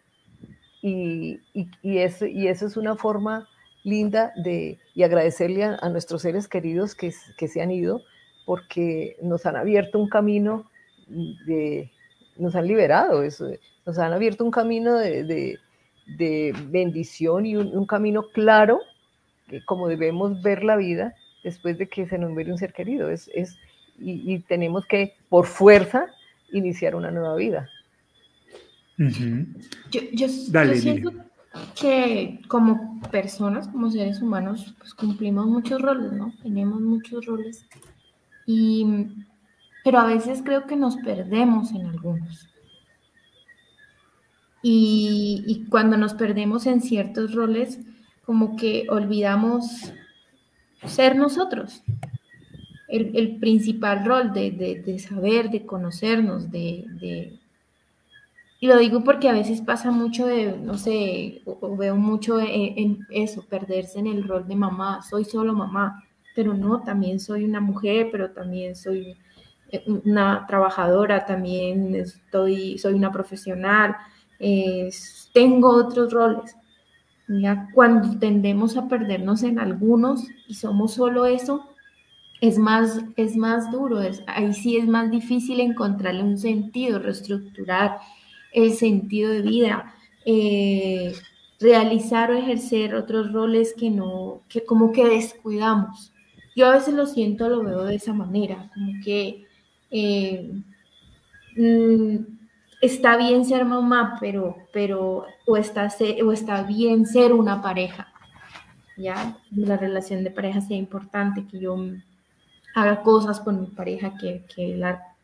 Speaker 2: Y, y, eso, y eso es una forma linda de y agradecerle a, nuestros seres queridos que, que, se han ido porque nos han abierto un camino de, nos han liberado, eso, nos han abierto un camino de, de, de bendición y un, camino claro, que como debemos ver la vida después de que se nos muere un ser querido. Es, y, y, tenemos que, por fuerza, iniciar una nueva vida.
Speaker 4: Uh -huh. Yo, yo, Dale, yo siento dile. que como personas, como seres humanos, pues cumplimos muchos roles, ¿no? Tenemos muchos roles. Y, pero a veces creo que nos perdemos en algunos. Y, y, cuando nos perdemos en ciertos roles, como que olvidamos ser nosotros. El, el principal rol de, de, de, saber, de conocernos, de, de, Y lo digo porque a veces pasa mucho de, no sé, o, o veo mucho en, en, eso, perderse en el rol de mamá. Soy solo mamá, pero no, también soy una mujer, pero también soy una trabajadora, también estoy, soy una profesional eh, tengo otros roles. Ya cuando tendemos a perdernos en algunos y somos solo eso, es más, es más duro, es, ahí sí es más difícil encontrarle un sentido, reestructurar el sentido de vida, eh, realizar o ejercer otros roles que no, que como que descuidamos. Yo a veces lo siento, lo veo de esa manera, como que eh, mmm, está bien ser mamá, pero, pero o, está, o está bien ser una pareja, ¿ya? La relación de pareja sea importante, que yo haga cosas con mi pareja, que, que la...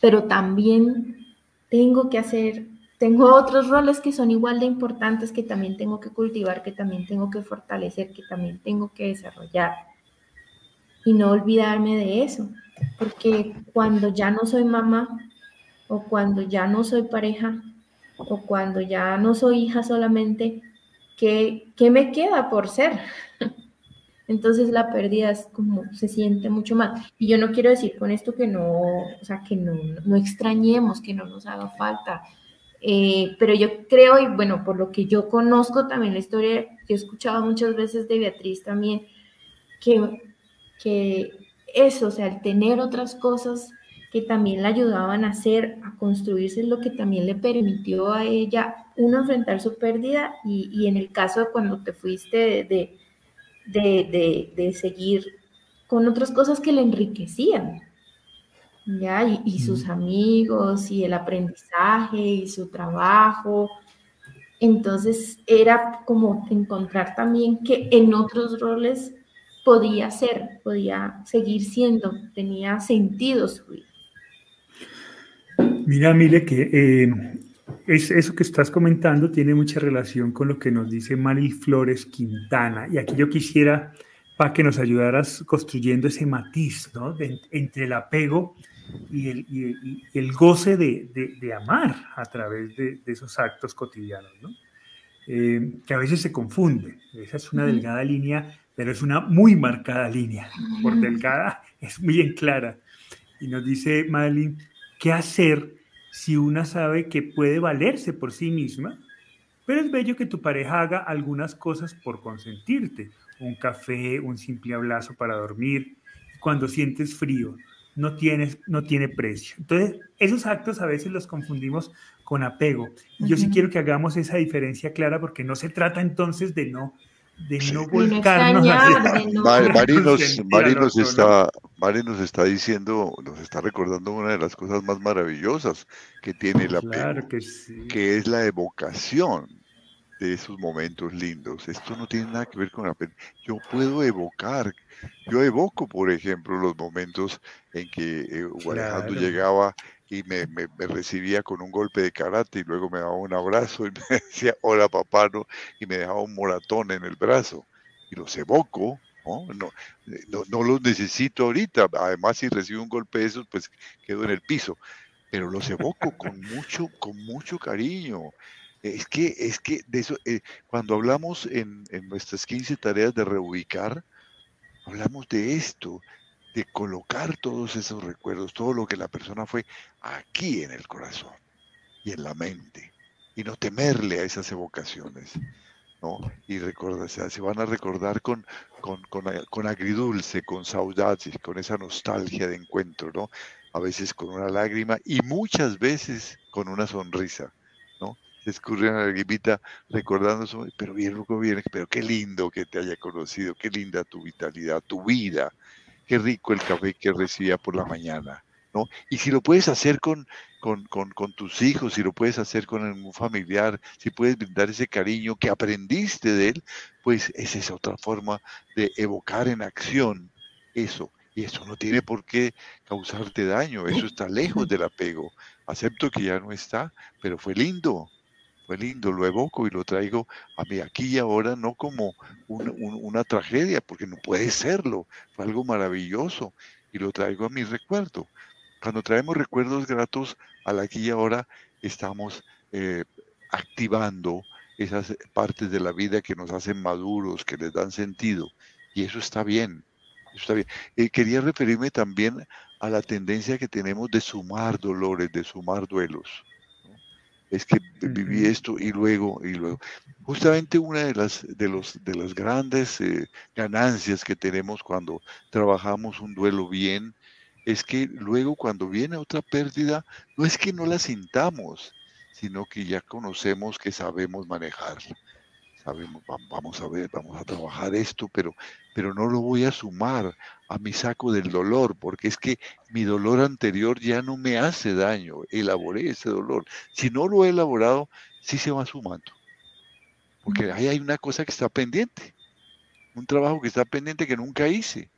Speaker 4: Pero también tengo que hacer, tengo otros roles que son igual de importantes, que también tengo que cultivar, que también tengo que fortalecer, que también tengo que desarrollar. Y no olvidarme de eso, porque cuando ya no soy mamá, o cuando ya no soy pareja, o cuando ya no soy hija solamente, ¿qué, qué me queda por ser? Entonces la pérdida es como se siente mucho más. Y yo no quiero decir con esto que no, o sea, que no, no extrañemos, que no nos haga falta. Eh, pero yo creo, y bueno, por lo que yo conozco también la historia, que he escuchado muchas veces de Beatriz también, que, que eso, o sea, el tener otras cosas que también la ayudaban a hacer, a construirse, lo que también le permitió a ella, uno, enfrentar su pérdida y, en el caso de cuando te fuiste de, de, seguir con otras cosas que le enriquecían, ¿ya? Y, sus amigos, y el aprendizaje, y su trabajo. Entonces era como encontrar también que en otros roles podía ser, podía seguir siendo, tenía sentido su vida.
Speaker 1: Mira, Mile, que eh, es, eso que estás comentando tiene mucha relación con lo que nos dice Maril Flores Quintana. Y aquí yo quisiera, para que nos ayudaras construyendo ese matiz ¿no? entre el apego y el, el goce de, de, amar a través de, esos actos cotidianos, ¿no? Eh, que a veces se confunde. Esa es una delgada línea, pero es una muy marcada línea. Por delgada es muy en clara. Y nos dice Madeline, ¿qué hacer si una sabe que puede valerse por sí misma? Pero es bello que tu pareja haga algunas cosas por consentirte. Un café, un simple abrazo para dormir. Cuando sientes frío, no, tienes, no tiene precio. Entonces, esos actos a veces los confundimos con apego. Yo sí quiero que hagamos esa diferencia clara porque no se trata entonces de no de no volcarnos
Speaker 3: Mari, nos, está, nos está diciendo, nos está recordando una de las cosas más maravillosas que tiene la
Speaker 1: claro que,
Speaker 3: que, es la evocación de esos momentos lindos. Esto no tiene nada que ver con la Yo puedo evocar, yo evoco, por ejemplo, los momentos en que eh, Alejandro llegaba y me, me, recibía con un golpe de karate y luego me daba un abrazo y me decía, hola papá, ¿no? y me dejaba un moratón en el brazo. Y los evoco, ¿no? No, no, los necesito ahorita. Además, si recibo un golpe de esos, pues quedo en el piso. Pero los evoco con mucho, con mucho cariño. Es que, es que de eso, eh, cuando hablamos en, en nuestras 15 tareas de reubicar, hablamos de esto, de colocar todos esos recuerdos, todo lo que la persona fue aquí en el corazón y en la mente, y no temerle a esas evocaciones. ¿no? Y recuerda, se van a recordar con, con, con, agridulce, con saudades, con esa nostalgia de encuentro, ¿no? A veces con una lágrima y muchas veces con una sonrisa, ¿no? Se escurre una lagrimita recordando, pero bien, bien, pero qué lindo que te haya conocido, qué linda tu vitalidad, tu vida, qué rico el café que recibía por la mañana, ¿no? Y si lo puedes hacer con, con, con, tus hijos, si lo puedes hacer con un familiar, si puedes brindar ese cariño que aprendiste de él, pues esa es otra forma de evocar en acción eso. Y eso no tiene por qué causarte daño, eso está lejos del apego. Acepto que ya no está, pero fue lindo, fue lindo, lo evoco y lo traigo a mí aquí y ahora, no como una tragedia, porque no puede serlo, fue algo maravilloso y lo traigo a mi recuerdo. Cuando traemos recuerdos gratos al aquí y ahora, estamos eh, activando esas partes de la vida que nos hacen maduros, que les dan sentido, y eso está bien. está bien. Eh, quería referirme también a la tendencia que tenemos de sumar dolores, de sumar duelos es que viví esto y luego y luego. Justamente una de las de los de las grandes eh, ganancias que tenemos cuando trabajamos un duelo bien es que luego cuando viene otra pérdida no es que no la sintamos, sino que ya conocemos que sabemos manejarla sabemos, vamos a ver, vamos a trabajar esto, pero, pero no lo voy a sumar a mi saco del dolor, porque es que mi dolor anterior ya no me hace daño, elaboré ese dolor. Si no lo he elaborado, sí se va sumando, porque ahí hay una cosa que está pendiente, un trabajo que está pendiente que nunca hice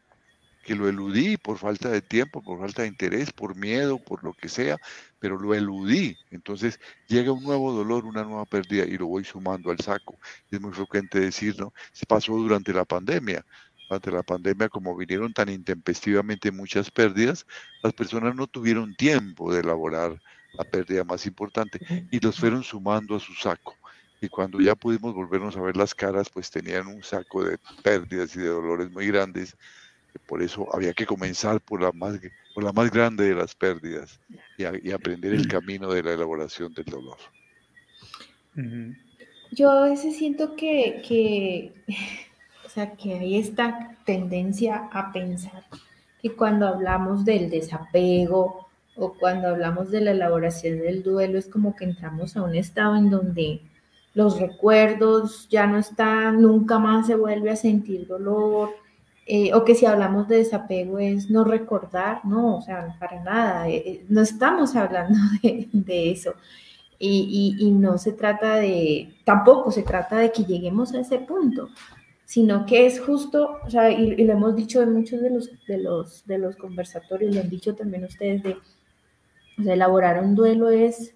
Speaker 3: que lo eludí por falta de tiempo, por falta de interés, por miedo, por lo que sea, pero lo eludí. Entonces llega un nuevo dolor, una nueva pérdida y lo voy sumando al saco. Es muy frecuente decir, ¿no? Se pasó durante la pandemia. Durante la pandemia, como vinieron tan intempestivamente muchas pérdidas, las personas no tuvieron tiempo de elaborar la pérdida más importante y los fueron sumando a su saco. Y cuando ya pudimos volvernos a ver las caras, pues tenían un saco de pérdidas y de dolores muy grandes por eso había que comenzar por la más, por la más grande de las pérdidas y, aprender el camino de la elaboración del dolor.
Speaker 4: Yo a veces siento que, que, o sea, que hay esta tendencia a pensar que cuando hablamos del desapego o cuando hablamos de la elaboración del duelo, es como que entramos a un estado en donde los recuerdos ya no están, nunca más se vuelve a sentir dolor, eh, o que si hablamos de desapego es no recordar, no, o sea, para nada, eh, eh, no estamos hablando de, eso. Y, y, no se trata de, tampoco se trata de que lleguemos a ese punto, sino que es justo, o sea, y, lo hemos dicho en muchos de los, de los, de los conversatorios, lo han dicho también ustedes, de, elaborar un duelo es,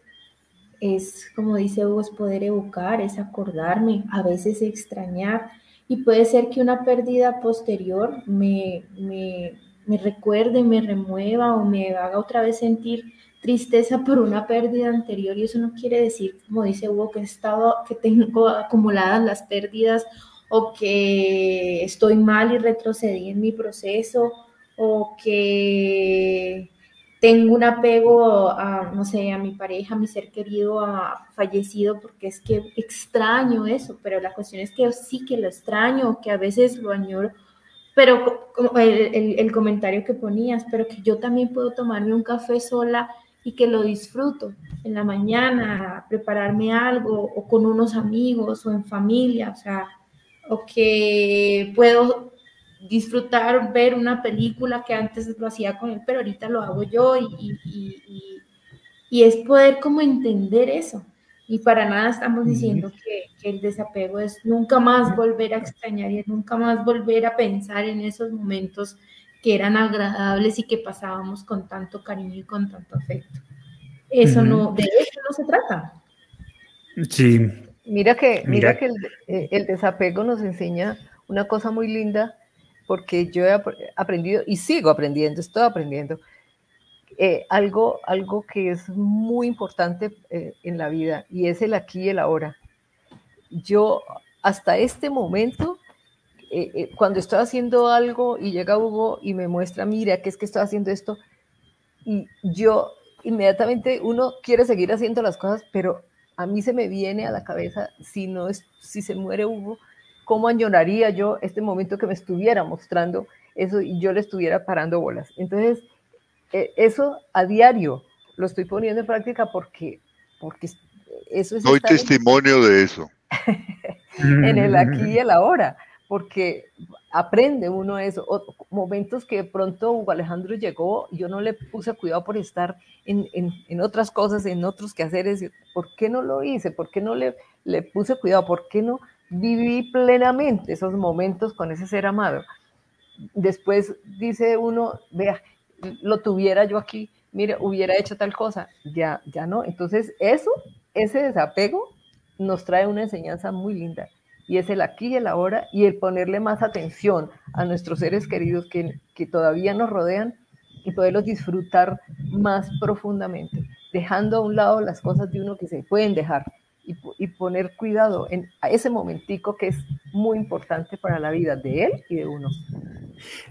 Speaker 4: es, como dice Hugo, es poder evocar, es acordarme, a veces extrañar, y puede ser que una pérdida posterior me, me, me recuerde, me remueva o me haga otra vez sentir tristeza por una pérdida anterior. Y eso no quiere decir, como dice Hugo, que he estado, que tengo acumuladas las pérdidas o que estoy mal y retrocedí en mi proceso o que tengo un apego a, no sé, a mi pareja, a mi ser querido, a fallecido, porque es que extraño eso, pero la cuestión es que sí que lo extraño, que a veces lo añoro, pero el, el, comentario que ponías, pero que yo también puedo tomarme un café sola y que lo disfruto en la mañana, prepararme algo o con unos amigos o en familia, o sea, o que puedo disfrutar, ver una película que antes lo hacía con él, pero ahorita lo hago yo y, y, es poder como entender eso. Y para nada estamos diciendo que, el desapego es nunca más volver a extrañar y es nunca más volver a pensar en esos momentos que eran agradables y que pasábamos con tanto cariño y con tanto afecto. Eso no, de eso no se trata.
Speaker 1: Sí.
Speaker 2: Mira que, mira, que el, eh, el desapego nos enseña una cosa muy linda porque yo he aprendido y sigo aprendiendo, estoy aprendiendo eh, algo, algo que es muy importante eh, en la vida y es el aquí y el ahora. Yo hasta este momento, eh, cuando estoy haciendo algo y llega Hugo y me muestra, mira, ¿qué es que estoy haciendo esto? Y yo inmediatamente uno quiere seguir haciendo las cosas, pero a mí se me viene a la cabeza, si no es, si se muere Hugo, cómo añoraría yo este momento que me estuviera mostrando eso y yo le estuviera parando bolas. Entonces, e, eso a diario lo estoy poniendo en práctica porque, porque eso es...
Speaker 3: Doy testimonio de eso.
Speaker 2: en el aquí y el ahora, porque aprende uno eso. O, momentos que de pronto Hugo Alejandro llegó, yo no le puse cuidado por estar en, en, en, otras cosas, en otros quehaceres. ¿Por qué no lo hice? ¿Por qué no le, le puse cuidado? ¿Por qué no viví plenamente esos momentos con ese ser amado. Después dice uno, vea, lo tuviera yo aquí, mire, hubiera hecho tal cosa, ya, ya no. Entonces, eso, ese desapego nos trae una enseñanza muy linda y es el aquí y el ahora y el ponerle más atención a nuestros seres queridos que, que todavía nos rodean y poderlos disfrutar más profundamente, dejando a un lado las cosas de uno que se pueden dejar, y, poner cuidado en a ese momentico que es muy importante para la vida de él y de uno.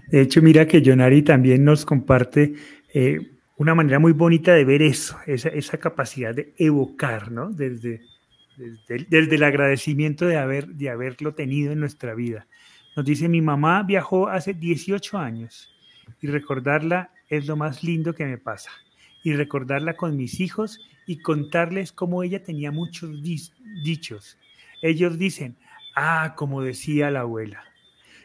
Speaker 1: De hecho, mira que Jonari también nos comparte eh, una manera muy bonita de ver eso, esa, esa capacidad de evocar, ¿no? Desde, desde, desde, el agradecimiento de, haber, de haberlo tenido en nuestra vida. Nos dice, mi mamá viajó hace 18 años y recordarla es lo más lindo que me pasa. Y recordarla con mis hijos y contarles cómo ella tenía muchos dichos. Ellos dicen, ah, como decía la abuela.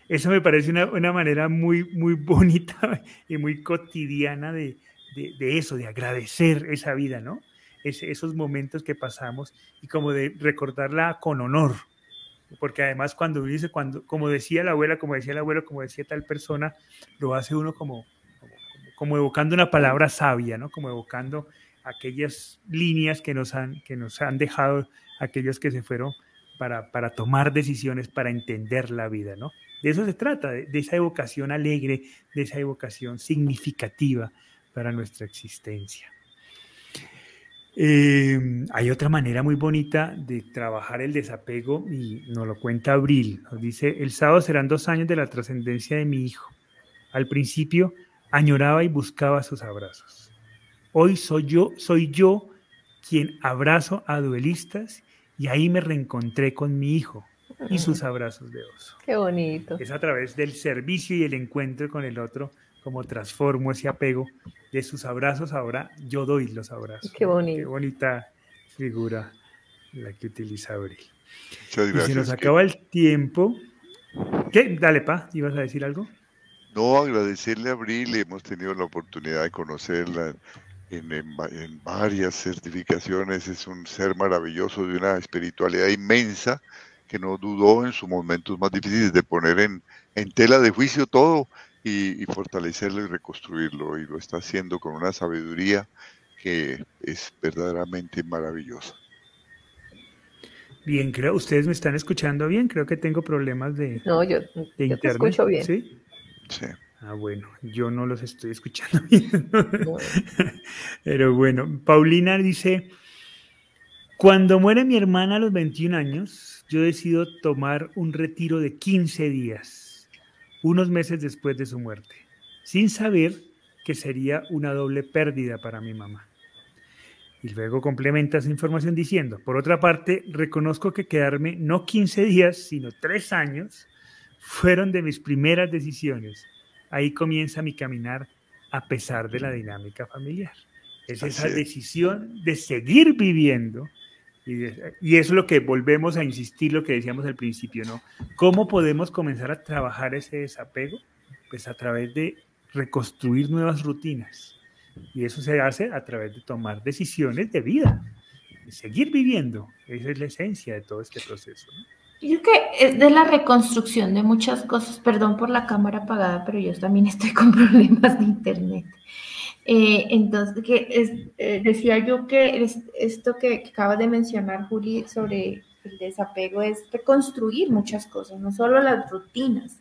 Speaker 1: Eso me parece una, una manera muy, muy bonita y muy cotidiana de, de, eso, de agradecer esa vida, ¿no? esos momentos que pasamos y como de recordarla con honor. Porque además cuando dice, cuando, como decía la abuela, como decía el abuelo, como decía tal persona, lo hace uno como, como, como evocando una palabra sabia, ¿no? Como evocando aquellas líneas que nos han, que nos han dejado aquellos que se fueron para, para tomar decisiones, para entender la vida, ¿no? De eso se trata, de, esa evocación alegre, de esa evocación significativa para nuestra existencia. Eh, hay otra manera muy bonita de trabajar el desapego y nos lo cuenta Abril. Nos dice, el sábado serán dos años de la trascendencia de mi hijo. Al principio añoraba y buscaba sus abrazos. Hoy soy yo, soy yo quien abrazo a duelistas y ahí me reencontré con mi hijo y sus abrazos de oso.
Speaker 2: Qué bonito.
Speaker 1: Es a través del servicio y el encuentro con el otro cómo transformo ese apego de sus abrazos, ahora yo doy los abrazos.
Speaker 2: Qué bonito.
Speaker 1: Qué bonita figura la que utiliza Abril.
Speaker 3: Muchas
Speaker 1: Y
Speaker 3: gracias.
Speaker 1: se nos
Speaker 3: que-
Speaker 1: acaba el tiempo. ¿Qué? Dale, Pa, ¿ibas a decir algo?
Speaker 3: No, agradecerle a Abril, hemos tenido la oportunidad de conocerla en, en va- en varias certificaciones, es un ser maravilloso de una espiritualidad inmensa que no dudó en sus momentos más difíciles de poner en, en tela de juicio todo y, y fortalecerlo y reconstruirlo y lo está haciendo con una sabiduría que es verdaderamente maravillosa.
Speaker 1: Bien, creo, ustedes me están escuchando bien, creo que tengo problemas de,
Speaker 2: No, yo,
Speaker 1: de
Speaker 2: yo te escucho bien.
Speaker 1: ¿sí?
Speaker 3: Sí.
Speaker 1: Ah, bueno, yo no los estoy escuchando bien. Pero bueno, Paulina dice, cuando muere mi hermana a los 21 años, yo decido tomar un retiro de 15 días, unos meses después de su muerte, sin saber que sería una doble pérdida para mi mamá. Y luego complementa esa información diciendo, por otra parte, reconozco que quedarme no 15 días, sino 3 años, fueron de mis primeras decisiones. Ahí comienza mi caminar a pesar de la dinámica familiar. Es esa
Speaker 3: es.
Speaker 1: decisión de seguir viviendo. Y, de- y es lo que volvemos a insistir, lo que decíamos al principio, ¿no? ¿Cómo podemos comenzar a trabajar ese desapego? Pues a través de reconstruir nuevas rutinas. Y eso se hace a través de tomar decisiones de vida, de seguir viviendo. Esa es la esencia de todo este proceso. ¿no?
Speaker 4: Yo creo que es de la reconstrucción de muchas cosas. Perdón por la cámara apagada, pero yo también estoy con problemas de internet. Eh, entonces, que eh, decía yo que es- esto que, que acabas de mencionar, Juli, sobre el desapego es reconstruir muchas cosas, no solo las rutinas.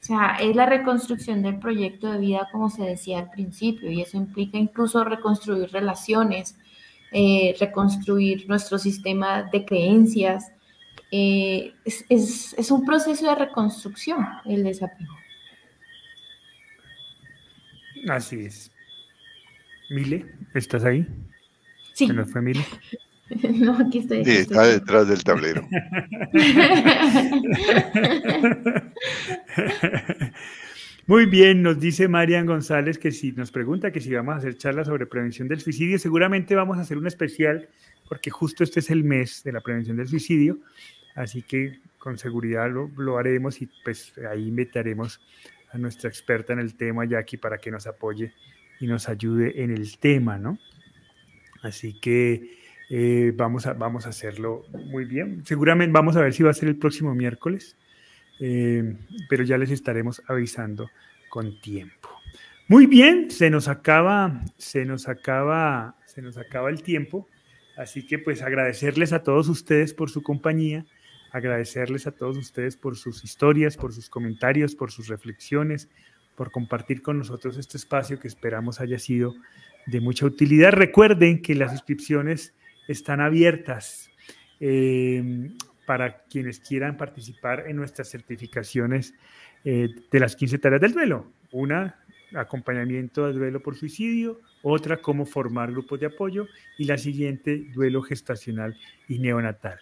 Speaker 4: O sea, es la reconstrucción del proyecto de vida, como se decía al principio, y eso implica incluso reconstruir relaciones, eh, reconstruir nuestro sistema de creencias. Eh, es, es- es un proceso de reconstrucción el desapego.
Speaker 1: Así es. Mile, ¿estás ahí?
Speaker 4: Sí,
Speaker 1: ¿Se nos fue Mile?
Speaker 4: no, aquí estoy.
Speaker 3: Sí, está
Speaker 4: estoy.
Speaker 3: detrás del tablero.
Speaker 1: Muy bien, nos dice Marian González que si nos pregunta que si vamos a hacer charlas sobre prevención del suicidio, seguramente vamos a hacer un especial porque justo este es el mes de la prevención del suicidio, así que con seguridad lo, lo haremos y pues ahí invitaremos a nuestra experta en el tema, Jackie, para que nos apoye y nos ayude en el tema, ¿no? Así que eh, vamos, a, vamos a hacerlo muy bien. Seguramente vamos a ver si va a ser el próximo miércoles, eh, pero ya les estaremos avisando con tiempo. Muy bien, se nos acaba, se nos acaba, se nos acaba el tiempo. Así que pues agradecerles a todos ustedes por su compañía, agradecerles a todos ustedes por sus historias, por sus comentarios, por sus reflexiones, por compartir con nosotros este espacio que esperamos haya sido de mucha utilidad. Recuerden que las inscripciones están abiertas eh, para quienes quieran participar en nuestras certificaciones eh, de las 15 tareas del duelo. Una, acompañamiento al duelo por suicidio, otra, cómo formar grupos de apoyo y la siguiente, duelo gestacional y neonatal.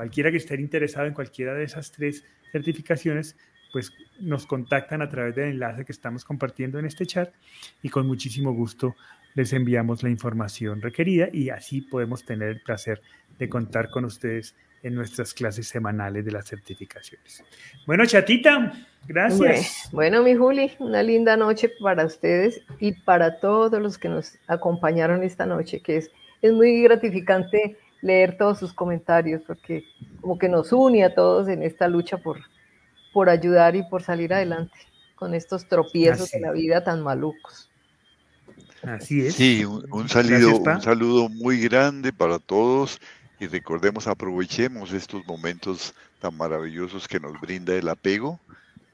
Speaker 1: Cualquiera que esté interesado en cualquiera de esas tres certificaciones, pues nos contactan a través del enlace que estamos compartiendo en este chat y con muchísimo gusto les enviamos la información requerida y así podemos tener el placer de contar con ustedes en nuestras clases semanales de las certificaciones. Bueno, chatita, gracias.
Speaker 2: Bueno, mi Juli, una linda noche para ustedes y para todos los que nos acompañaron esta noche, que es, es muy gratificante leer todos sus comentarios, porque como que nos une a todos en esta lucha por, por ayudar y por salir adelante con estos tropiezos
Speaker 1: Así.
Speaker 2: de la vida tan malucos.
Speaker 1: Así es.
Speaker 3: Sí, un, un
Speaker 1: Gracias,
Speaker 3: un saludo muy grande para todos y recordemos, aprovechemos estos momentos tan maravillosos que nos brinda el apego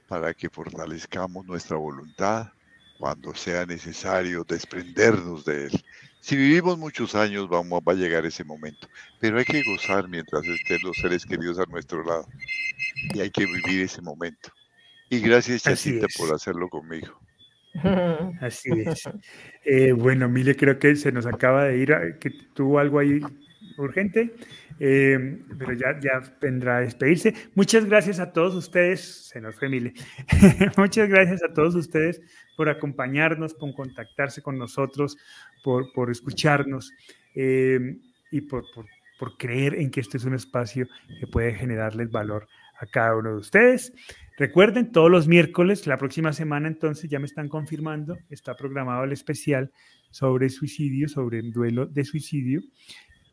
Speaker 3: para que fortalezcamos nuestra voluntad cuando sea necesario desprendernos de él. Si vivimos muchos años, vamos, va a llegar ese momento, pero hay que gozar mientras estén los seres queridos a nuestro lado y hay que vivir ese momento. Y gracias, Chacita, por hacerlo conmigo.
Speaker 1: Así es. Eh, bueno, Mile, creo que se nos acaba de ir, a- que tuvo algo ahí urgente, eh, pero ya, ya vendrá a despedirse. Muchas gracias a todos ustedes, se nos fue Mile, muchas gracias a todos ustedes por acompañarnos, por contactarse con nosotros, por, por escucharnos eh, y por, por, por creer en que este es un espacio que puede generarles valor a cada uno de ustedes. Recuerden, todos los miércoles, la próxima semana entonces ya me están confirmando, está programado el especial sobre suicidio, sobre el duelo de suicidio.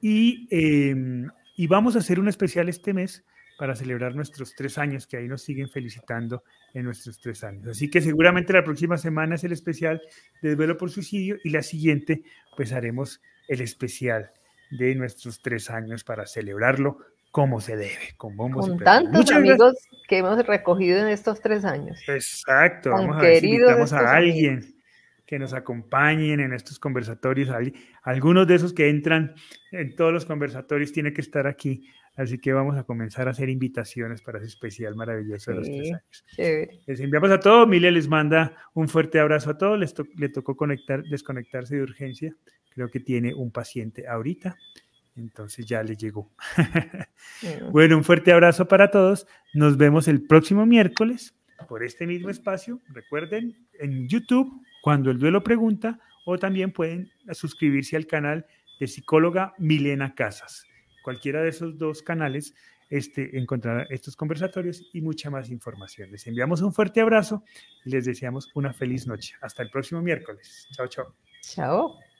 Speaker 1: Y, em, y vamos a hacer un especial este mes para celebrar nuestros tres años, que ahí nos siguen felicitando en nuestros tres años. Así que seguramente la próxima semana es el especial de duelo por suicidio y la siguiente pues haremos el especial de nuestros tres años para celebrarlo como se debe, con bombos
Speaker 2: con tantos amigos que hemos recogido en estos tres años.
Speaker 1: Exacto, vamos a ver si invitamos a alguien que nos acompañen en estos conversatorios. Algunos de esos que entran en todos los conversatorios tienen que estar aquí. Así que vamos a comenzar a hacer invitaciones para ese especial maravilloso de los tres años. Les enviamos a todos. Mile les manda un fuerte abrazo a todos. Les le tocó conectar, desconectarse de urgencia. Creo que tiene un paciente ahorita. Entonces ya le llegó. bueno, un fuerte abrazo para todos. Nos vemos el próximo miércoles por este mismo espacio. Recuerden, en YouTube cuando el duelo pregunta, o también pueden suscribirse al canal de psicóloga Milena Casas. Cualquiera de esos dos canales este, encontrará estos conversatorios y mucha más información. Les enviamos un fuerte abrazo y les deseamos una feliz noche. Hasta el próximo miércoles. Chao, chao.
Speaker 2: Chao.